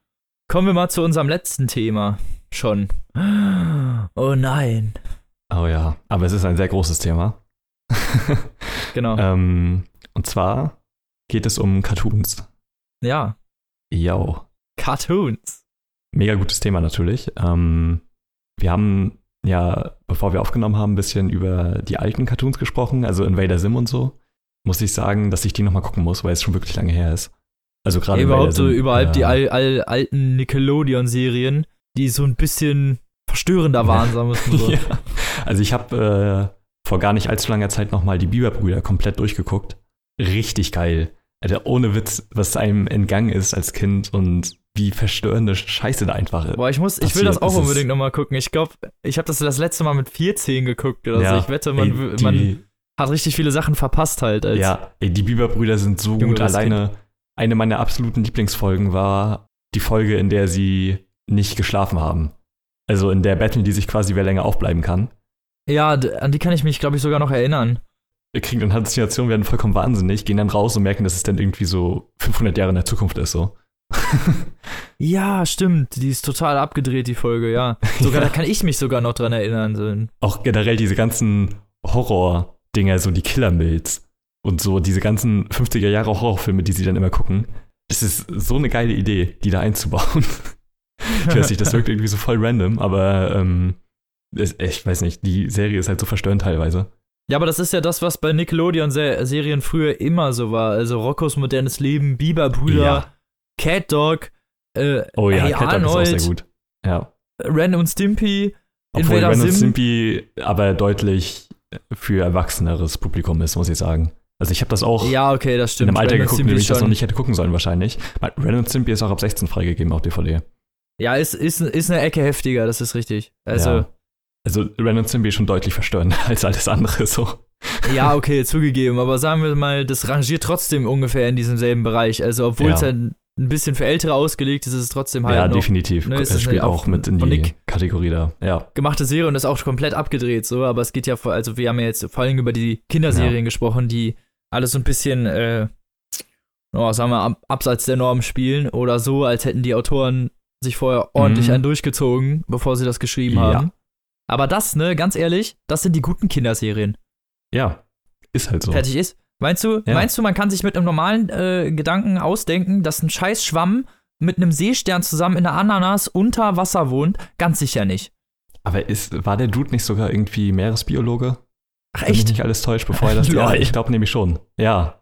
kommen wir mal zu unserem letzten Thema schon. Oh nein. Oh ja, aber es ist ein sehr großes Thema. genau. ähm, und zwar geht es um Cartoons. Ja. Yo. Cartoons. Mega gutes Thema natürlich. Ähm, wir haben ja, bevor wir aufgenommen haben, ein bisschen über die alten Cartoons gesprochen, also Invader Sim und so. Muss ich sagen, dass ich die nochmal gucken muss, weil es schon wirklich lange her ist. Also gerade überhaupt so überhaupt äh, die all, all, alten Nickelodeon-Serien, die so ein bisschen verstörender waren, sagen wir es mal so. ja. Also ich habe äh, vor gar nicht allzu langer Zeit nochmal die Biberbrüder komplett durchgeguckt. Richtig geil. Alter, ohne Witz, was einem entgangen ist als Kind und wie verstörende Scheiße da einfach ist. Boah, ich muss, ich will das auch unbedingt nochmal gucken. Ich glaube, ich habe das das letzte Mal mit 14 geguckt oder ja, so. Ich wette, man, ey, die, man hat richtig viele Sachen verpasst halt. ja, ey, die Biberbrüder sind so gut. Alleine kind. eine meiner absoluten Lieblingsfolgen war die Folge, in der sie nicht geschlafen haben. Also in der Battle, die sich quasi wer länger aufbleiben kann. Ja, an die kann ich mich, glaube ich, sogar noch erinnern. Kriegen dann Halluzinationen, werden vollkommen wahnsinnig, gehen dann raus und merken, dass es dann irgendwie so 500 Jahre in der Zukunft ist, so. ja, stimmt. Die ist total abgedreht, die Folge, ja. Sogar, ja. da kann ich mich sogar noch dran erinnern. So. Auch generell diese ganzen Horror-Dinger, so die Killer-Mills und so diese ganzen 50er Jahre Horrorfilme, die sie dann immer gucken. Das ist so eine geile Idee, die da einzubauen. ich weiß nicht, das wirkt irgendwie so voll random, aber ähm, ich weiß nicht, die Serie ist halt so verstörend teilweise. Ja, aber das ist ja das, was bei Nickelodeon-Serien früher immer so war. Also Roccos modernes Leben, Biberbrüder, ja. Cat Dog, äh, oh ja, hey Cat Dog ist auch sehr gut. Ja. Ren und Stimpy, Obwohl Invader Ren und Stimpy aber deutlich für erwachseneres Publikum ist, muss ich sagen. Also ich habe das auch ja, okay, das stimmt. in einem Alter Ren geguckt, dem ich das noch nicht hätte gucken sollen wahrscheinlich. Ren und Stimpy ist auch ab 16 freigegeben auf DVD. Ja, ist, ist, ist eine Ecke heftiger, das ist richtig. Also, ja. Also Ren und Stimpy schon deutlich verstörender als alles andere so. Ja, okay, zugegeben, aber sagen wir mal, das rangiert trotzdem ungefähr in diesem selben Bereich. Also obwohl ja. es halt ein bisschen für Ältere ausgelegt ist, ist es trotzdem halt. Ja, noch, definitiv. Ne, es spielt auch mit in die Nick Kategorie da. Ja. Gemachte Serie und ist auch komplett abgedreht, so, aber es geht ja vor, also wir haben ja jetzt vor allem über die Kinderserien ja. gesprochen, die alles so ein bisschen, äh, oh, sagen wir, ab, abseits der Norm spielen oder so, als hätten die Autoren sich vorher ordentlich mhm. einen durchgezogen, bevor sie das geschrieben ja. haben. Aber das, ne, ganz ehrlich, das sind die guten Kinderserien. Ja, ist halt so. Fertig ist. Meinst du, ja. meinst du, man kann sich mit einem normalen äh, Gedanken ausdenken, dass ein scheiß Schwamm mit einem Seestern zusammen in der Ananas unter Wasser wohnt? Ganz sicher nicht. Aber ist, war der Dude nicht sogar irgendwie Meeresbiologe? Ach echt? Wenn mich nicht alles täuscht, bevor er das. ja, ich glaube nämlich schon. Ja.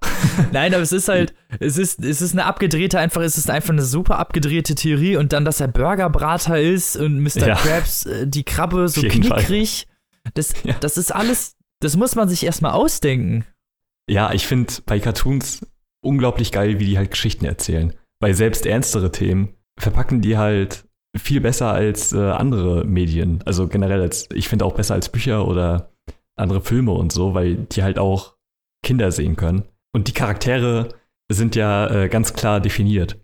Nein, aber es ist halt, es ist, es ist eine abgedrehte, einfach, es ist einfach eine super abgedrehte Theorie und dann, dass er Burgerbrater ist und Mr. Ja. Krabs äh, die Krabbe so knickrig. Das, ja. das ist alles, das muss man sich erstmal ausdenken. Ja, ich finde bei Cartoons unglaublich geil, wie die halt Geschichten erzählen. Weil selbst ernstere Themen verpacken die halt viel besser als äh, andere Medien. Also generell als, ich finde auch besser als Bücher oder andere Filme und so, weil die halt auch Kinder sehen können. Und die Charaktere sind ja äh, ganz klar definiert.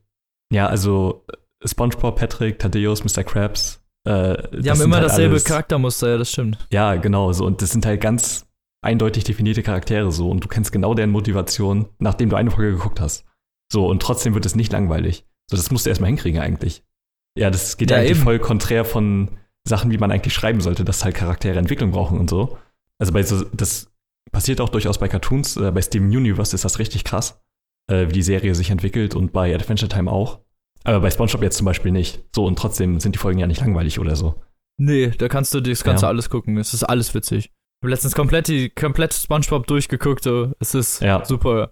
Ja, also SpongeBob, Patrick, Thaddeus, Mr. Krabs, Äh, Die haben immer halt dasselbe alles, Charaktermuster, ja, das stimmt. Ja, genau, so. Und das sind halt ganz eindeutig definierte Charaktere so. Und du kennst genau deren Motivation, nachdem du eine Folge geguckt hast. So, und trotzdem wird es nicht langweilig. So, das musst du erstmal hinkriegen eigentlich. Ja, das geht ja, eigentlich eben. voll konträr von Sachen, wie man eigentlich schreiben sollte, dass halt Charaktere Entwicklung brauchen und so. Also bei so, das passiert auch durchaus bei Cartoons. Äh, bei Steven Universe ist das richtig krass, äh, wie die Serie sich entwickelt und bei Adventure Time auch. Aber bei SpongeBob jetzt zum Beispiel nicht. So, und trotzdem sind die Folgen ja nicht langweilig oder so. Nee, da kannst du das kannst ja. alles gucken. Es ist alles witzig. Ich habe letztens komplett die komplett SpongeBob durchgeguckt. So. Es ist ja. super.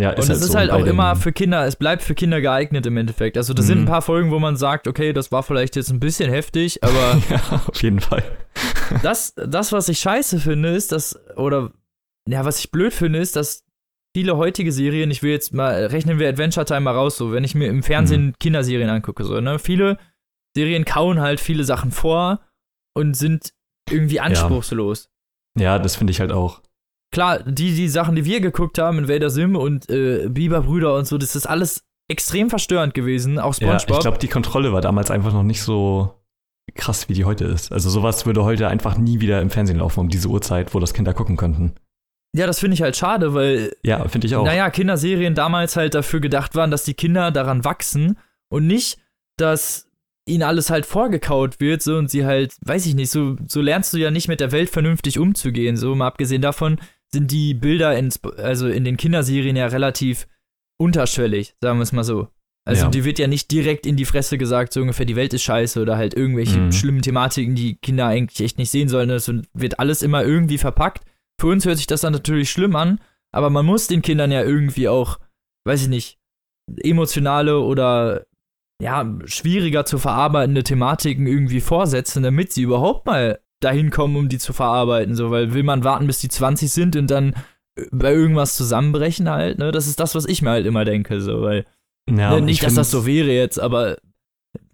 Ja, ist und es halt ist so halt auch immer für Kinder, es bleibt für Kinder geeignet im Endeffekt. Also da mhm. sind ein paar Folgen, wo man sagt, okay, das war vielleicht jetzt ein bisschen heftig, aber ja, auf jeden Fall. das, das, was ich scheiße finde, ist, dass, oder ja, was ich blöd finde, ist, dass viele heutige Serien, ich will jetzt mal, rechnen wir Adventure Time mal raus, so, wenn ich mir im Fernsehen mhm. Kinderserien angucke, so, ne, viele Serien kauen halt viele Sachen vor und sind irgendwie anspruchslos. Ja, ja das finde ich halt auch. Klar, die, die Sachen, die wir geguckt haben, in Vader Sim und äh, Biberbrüder und so, das ist alles extrem verstörend gewesen, auch SpongeBob. Ja, ich glaube, die Kontrolle war damals einfach noch nicht so krass, wie die heute ist. Also sowas würde heute einfach nie wieder im Fernsehen laufen um diese Uhrzeit, wo das Kinder gucken könnten. Ja, das finde ich halt schade, weil. Ja, finde ich auch. Naja, Kinderserien damals halt dafür gedacht waren, dass die Kinder daran wachsen und nicht, dass ihnen alles halt vorgekaut wird, so und sie halt, weiß ich nicht, so, so lernst du ja nicht mit der Welt vernünftig umzugehen. So, mal abgesehen davon sind die Bilder in, also in den Kinderserien ja relativ unterschwellig, sagen wir es mal so. Also ja. die wird ja nicht direkt in die Fresse gesagt, so ungefähr, die Welt ist scheiße oder halt irgendwelche mhm. schlimmen Thematiken, die Kinder eigentlich echt nicht sehen sollen. Das wird alles immer irgendwie verpackt für uns hört sich das dann natürlich schlimm an, aber man muss den Kindern ja irgendwie auch, weiß ich nicht, emotionale oder ja, schwieriger zu verarbeitende Thematiken irgendwie vorsetzen, damit sie überhaupt mal dahin kommen, um die zu verarbeiten. So, weil will man warten, bis die 20 sind und dann äh, bei irgendwas zusammenbrechen halt, ne? Das ist das, was ich mir halt immer denke, so, weil ja, ne, nicht, dass das so wäre jetzt, aber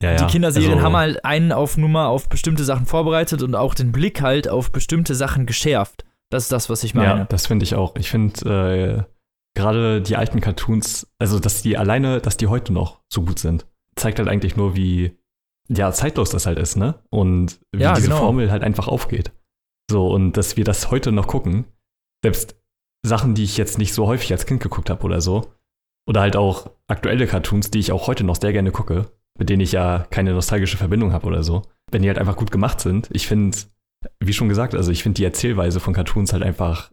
ja, ja. die Kinderserien also, haben halt einen auf Nummer auf bestimmte Sachen vorbereitet und auch den Blick halt auf bestimmte Sachen geschärft. Das ist das, was ich meine. Ja, das finde ich auch. Ich finde äh, gerade die alten Cartoons, also dass die alleine, dass die heute noch so gut sind, zeigt halt eigentlich nur, wie ja, zeitlos das halt ist, ne? Und wie ja, diese genau. Formel halt einfach aufgeht. So, und dass wir das heute noch gucken, selbst Sachen, die ich jetzt nicht so häufig als Kind geguckt habe oder so, oder halt auch aktuelle Cartoons, die ich auch heute noch sehr gerne gucke, mit denen ich ja keine nostalgische Verbindung habe oder so, wenn die halt einfach gut gemacht sind. Ich finde, wie schon gesagt, also ich finde die Erzählweise von Cartoons halt einfach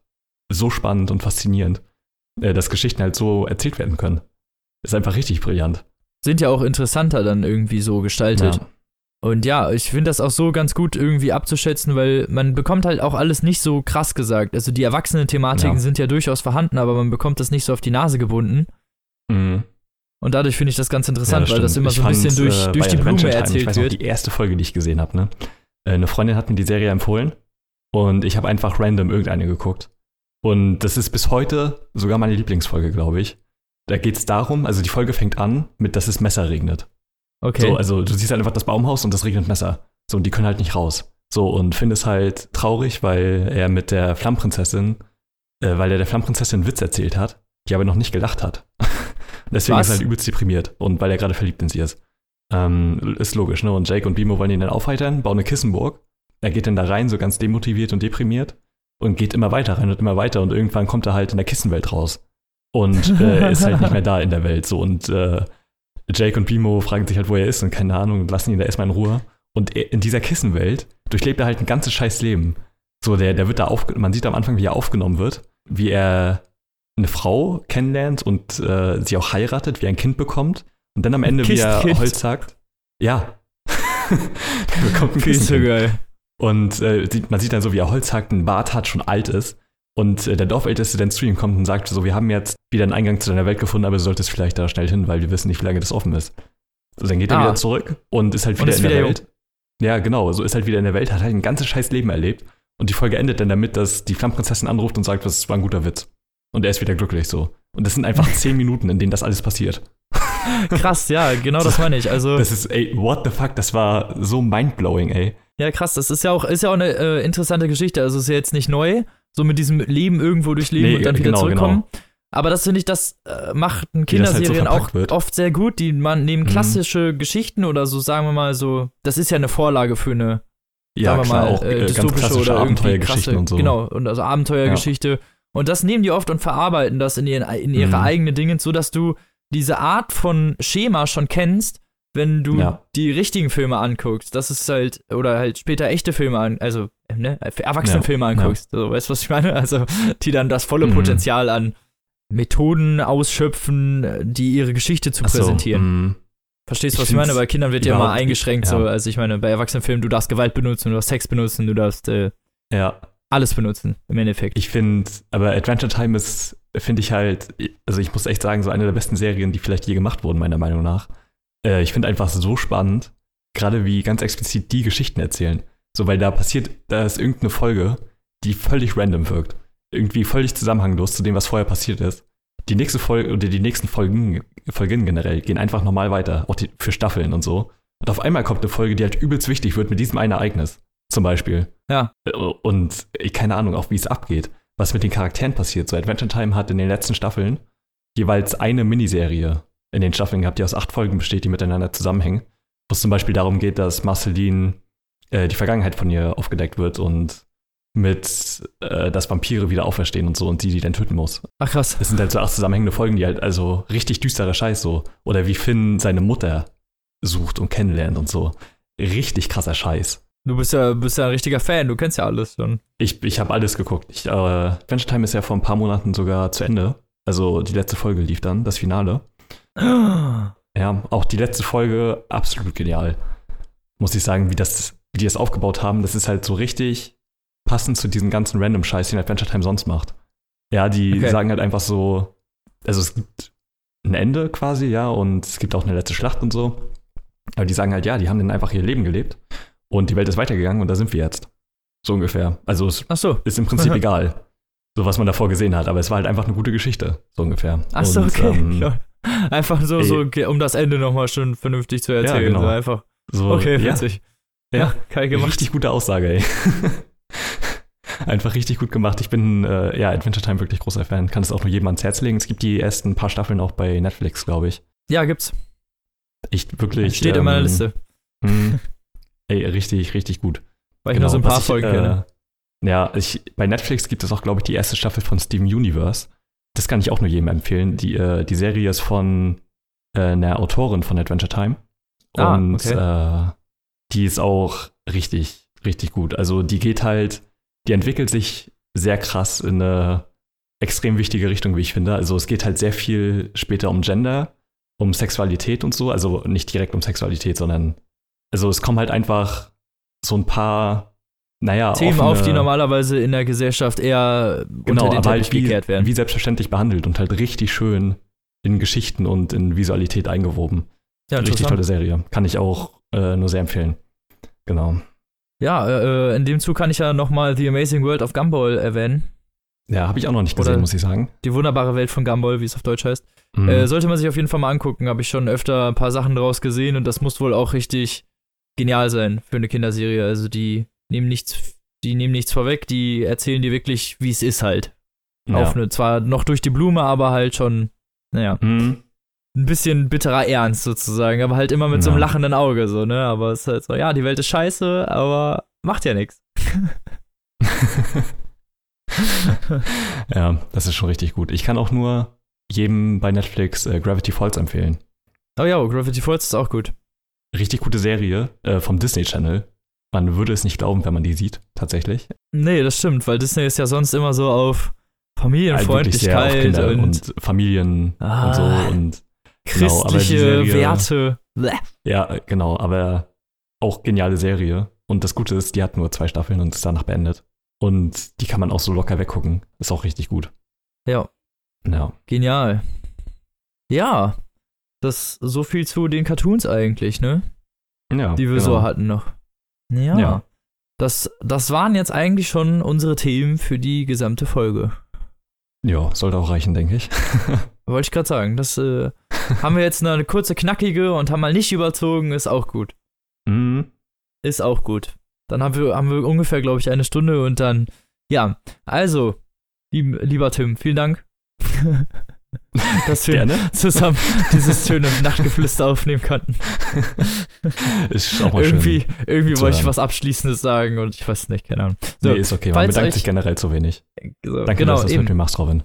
so spannend und faszinierend, äh, dass Geschichten halt so erzählt werden können. Ist einfach richtig brillant. Sind ja auch interessanter dann irgendwie so gestaltet. Ja. Und ja, ich finde das auch so ganz gut irgendwie abzuschätzen, weil man bekommt halt auch alles nicht so krass gesagt. Also die erwachsenen Thematiken ja. sind ja durchaus vorhanden, aber man bekommt das nicht so auf die Nase gebunden. Mhm. Und dadurch finde ich das ganz interessant, ja, das weil das immer ich so ein bisschen durch, äh, durch die Blume erzählt ich weiß wird. Noch, die erste Folge, die ich gesehen habe, ne? Äh, eine Freundin hat mir die Serie empfohlen und ich habe einfach random irgendeine geguckt. Und das ist bis heute sogar meine Lieblingsfolge, glaube ich. Da geht es darum, also die Folge fängt an mit, dass es Messer regnet. Okay. So, also du siehst halt einfach das Baumhaus und es regnet Messer. So, und die können halt nicht raus. So, und Finn ist halt traurig, weil er mit der Flammprinzessin, äh, weil er der Flammprinzessin einen Witz erzählt hat, die aber noch nicht gelacht hat. Deswegen Was? ist er halt übelst deprimiert und weil er gerade verliebt in sie ist. Ähm, ist logisch, ne? Und Jake und Bimo wollen ihn dann aufheitern, bauen eine Kissenburg. Er geht dann da rein, so ganz demotiviert und deprimiert und geht immer weiter rein und immer weiter und irgendwann kommt er halt in der Kissenwelt raus und äh, ist halt nicht mehr da in der Welt so und äh, Jake und Bimo fragen sich halt, wo er ist und keine Ahnung und lassen ihn da erstmal in Ruhe. Und er, in dieser Kissenwelt durchlebt er halt ein ganzes scheiß Leben. So, der, der wird da auf, man sieht am Anfang, wie er aufgenommen wird, wie er eine Frau kennenlernt und äh, sie auch heiratet, wie er ein Kind bekommt und dann am Ende, wie er Holz sagt, ja. der bekommt ein Kissen. so geil. Und äh, man sieht dann so, wie er Holz hackt, einen Bart hat, schon alt ist. Und äh, der Dorfälteste dann zu ihm kommt und sagt so, wir haben jetzt wieder einen Eingang zu deiner Welt gefunden, aber du solltest vielleicht da schnell hin, weil wir wissen nicht, wie lange das offen ist. So, dann geht ah. er wieder zurück und ist halt wieder ist in der wieder Welt. Jung. Ja, genau, so ist halt wieder in der Welt, hat halt ein ganzes scheiß Leben erlebt. Und die Folge endet dann damit, dass die Flammprinzessin anruft und sagt, das war ein guter Witz. Und er ist wieder glücklich so. Und das sind einfach zehn Minuten, in denen das alles passiert. krass, ja, genau das meine ich. Also, das ist, ey, what the fuck, das war so mindblowing, ey. Ja, krass, das ist ja auch, ist ja auch eine äh, interessante Geschichte. Also ist ja jetzt nicht neu, so mit diesem Leben irgendwo durchleben nee, und dann wieder genau, zurückkommen. Genau. Aber das finde ich, das äh, macht ein das halt so Kinderserien auch wird. oft sehr gut. Die man neben Mhm. klassische Geschichten oder so, sagen wir mal so, das ist ja eine Vorlage für eine Ja, sagen wir klar, mal, auch äh, äh, ganz dystopische klassische oder Abenteuergeschichten krasse, und so. Genau, und also Abenteuergeschichte. Und das nehmen die oft und verarbeiten das in, ihren, in ihre Mhm. eigenen Dinge, so dass du diese Art von Schema schon kennst, wenn du Ja. die richtigen Filme anguckst. Das ist halt, oder halt später echte Filme an, also, ne, Erwachsenenfilme Ja, anguckst. So, weißt du, was ich meine? Also, die dann das volle Mhm. Potenzial an Methoden ausschöpfen, die ihre Geschichte zu Ach so, präsentieren. mm, Verstehst du, was ich meine? Bei Kindern wird ja immer eingeschränkt. So. ja. Also ich meine, bei Erwachsenenfilmen, du darfst Gewalt benutzen, du darfst Sex benutzen, du darfst äh, ja, alles benutzen, im Endeffekt. ich finde, aber Adventure Time ist, finde ich halt, also ich muss echt sagen, so eine der besten Serien, die vielleicht je gemacht wurden, meiner Meinung nach. Äh, ich finde einfach so spannend, gerade wie ganz explizit die Geschichten erzählen. So, weil da passiert, da ist irgendeine Folge, die völlig random wirkt. Irgendwie völlig zusammenhanglos zu dem, was vorher passiert ist. Die nächste Folge oder die nächsten Folgen, Folgen generell gehen einfach normal weiter, auch die, für Staffeln und so. Und auf einmal kommt eine Folge, die halt übelst wichtig wird mit diesem einen Ereignis. Zum Beispiel. Ja. Äh, Und äh, keine Ahnung, auch wie es abgeht, was mit den Charakteren passiert. So Adventure Time hat in den letzten Staffeln jeweils eine Miniserie in den Staffeln gehabt, die aus acht Folgen besteht, die miteinander zusammenhängen. Wo es zum Beispiel darum geht, dass Marceline äh, die Vergangenheit von ihr aufgedeckt wird und mit, äh, dass Vampire wieder auferstehen und so und sie die dann töten muss. Ach krass. Das sind halt so acht zusammenhängende Folgen, die halt also richtig düsterer Scheiß so. Oder wie Finn seine Mutter sucht und kennenlernt und so. Richtig krasser Scheiß. Du bist ja, bist ja ein richtiger Fan, du kennst ja alles schon. Ich, ich habe alles geguckt. Ich, äh, Adventure Time ist ja vor ein paar Monaten sogar zu Ende. Also die letzte Folge lief dann, das Finale. Ja, auch die letzte Folge absolut genial. Muss ich sagen, wie, das, wie die das aufgebaut haben. Das ist halt so richtig passend zu diesem ganzen random Scheiß, den Adventure Time sonst macht. Ja, die Okay. sagen halt einfach so, also es gibt ein Ende quasi, ja, und es gibt auch eine letzte Schlacht und so. Aber die sagen halt, ja, die haben dann einfach ihr Leben gelebt und die Welt ist weitergegangen und da sind wir jetzt. So ungefähr. Also es so. ist im Prinzip egal, so was man davor gesehen hat, aber es war halt einfach eine gute Geschichte, so ungefähr. Ach so, Und, okay. ähm. Einfach so, ey. so, um das Ende nochmal schon vernünftig zu erzählen. genau. So einfach. so, Okay, ja, witzig. ja, Ja, geil gemacht. richtig gute Aussage, ey. Einfach richtig gut gemacht. Ich bin, äh, ja, Adventure Time wirklich großer Fan. Kann es auch nur jedem ans Herz legen. Es gibt die ersten paar Staffeln auch bei Netflix, glaube ich. Ja, gibt's. Ich wirklich. Steht in meiner ähm, Liste. mh, Ey, richtig, richtig gut. Weil ich nur so ein paar Folgen kenne. Äh, ja, ich, bei Netflix gibt es auch, glaube ich, die erste Staffel von Steven Universe. Das kann ich auch nur jedem empfehlen. Die, äh, die Serie ist von äh, einer Autorin von Adventure Time. Ah, Und okay. äh, die ist auch richtig, richtig gut. Also die geht halt, die entwickelt sich sehr krass in eine extrem wichtige Richtung, wie ich finde. Also es geht halt sehr viel später um Gender, um Sexualität und so. Also nicht direkt um Sexualität, sondern also es kommen halt einfach so ein paar, naja, Themen offene, auf, die normalerweise in der Gesellschaft eher genau, unter den Teppich halt wie, gekehrt werden. wie selbstverständlich behandelt und halt richtig schön in Geschichten und in Visualität eingewoben. ja, richtig tolle Serie. Kann ich auch äh, nur sehr empfehlen. Genau. Ja, äh, in dem Zug kann ich ja nochmal The Amazing World of Gumball erwähnen. Ja, habe ich auch noch nicht gesehen, Oder- muss ich sagen. Die wunderbare Welt von Gumball, wie es auf Deutsch heißt. Mhm. Äh, sollte man sich auf jeden Fall mal angucken. Habe ich schon öfter ein paar Sachen draus gesehen und das muss wohl auch richtig genial sein für eine Kinderserie. Also die nehmen nichts, die nehmen nichts vorweg, die erzählen dir wirklich, wie es ist halt. ja. Auf eine, zwar noch durch die Blume, aber halt schon, naja, Mhm. ein bisschen bitterer Ernst sozusagen, aber halt immer mit so einem Ja. lachenden Auge, so, ne? Aber es ist halt so, ja, die Welt ist scheiße, aber macht ja nichts. ja, das ist schon richtig gut. Ich kann auch nur jedem bei Netflix äh, Gravity Falls empfehlen. Oh ja, Gravity Falls ist auch gut. Richtig gute Serie äh, vom Disney Channel. Man würde es nicht glauben, wenn man die sieht, tatsächlich. Nee, das stimmt, weil Disney ist ja sonst immer so auf wirklich sehr auf Familienfreundlichkeit und, und, Familien Ah. und so. Und genau, christliche Serie- Werte. Bleh. ja, genau, aber auch geniale Serie. Und das Gute ist, die hat nur zwei Staffeln und ist danach beendet. Und die kann man auch so locker weggucken. Ist auch richtig gut. Ja, Ja. genial. Ja, das so viel zu den Cartoons eigentlich, ne? ja Die wir genau. so hatten noch. Ja. Ja. Das, das waren jetzt eigentlich schon unsere Themen für die gesamte Folge. Ja, sollte auch reichen, denke ich. Wollte ich gerade sagen. Das äh, haben wir jetzt eine kurze, knackige und haben mal nicht überzogen, ist auch gut. Mhm. Ist auch gut. Dann haben wir, haben wir ungefähr, glaube ich, eine Stunde und dann, ja. Also, lieb, lieber Tim, vielen Dank. dass wir Gerne. zusammen dieses schöne Nachtgeflüster aufnehmen konnten. Ist auch mal irgendwie schön. irgendwie wollte ich was Abschließendes sagen und ich weiß nicht, keine Ahnung. So, nee, ist okay. Man bedankt euch- sich generell zu wenig. so, Danke, genau, dass du das eben. mit mir machst, Robin.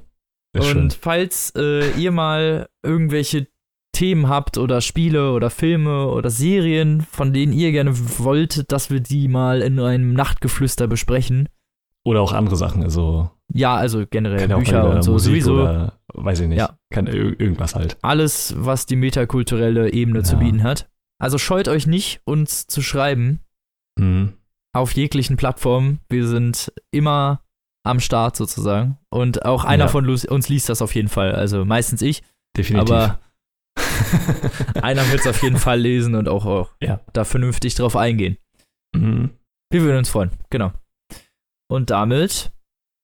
Ist Und schön. falls äh, ihr mal irgendwelche Themen habt oder Spiele oder Filme oder Serien, von denen ihr gerne wolltet, dass wir die mal in einem Nachtgeflüster besprechen. Oder auch andere Sachen. Also Ja, also generell kann Bücher und so Musik sowieso. oder weiß ich nicht. Ja. Kann ir- irgendwas halt. Alles, was die metakulturelle Ebene zu Ja. bieten hat. Also scheut euch nicht, uns zu schreiben Mhm. auf jeglichen Plattformen. Wir sind immer am Start sozusagen. Und auch einer Ja. von uns liest das auf jeden Fall. Also meistens ich. Definitiv. Aber einer wird es auf jeden Fall lesen und auch, auch Ja. da vernünftig drauf eingehen. mhm. Wir würden uns freuen, genau. Und damit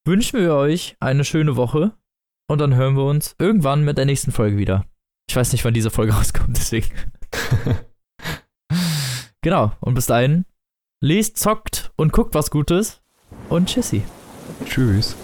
wünschen wir euch eine schöne Woche und dann hören wir uns irgendwann mit der nächsten Folge wieder. Ich weiß nicht, wann diese Folge rauskommt, deswegen. Genau, und bis dahin, lest, zockt und guckt was Gutes und tschüssi. Tschüss.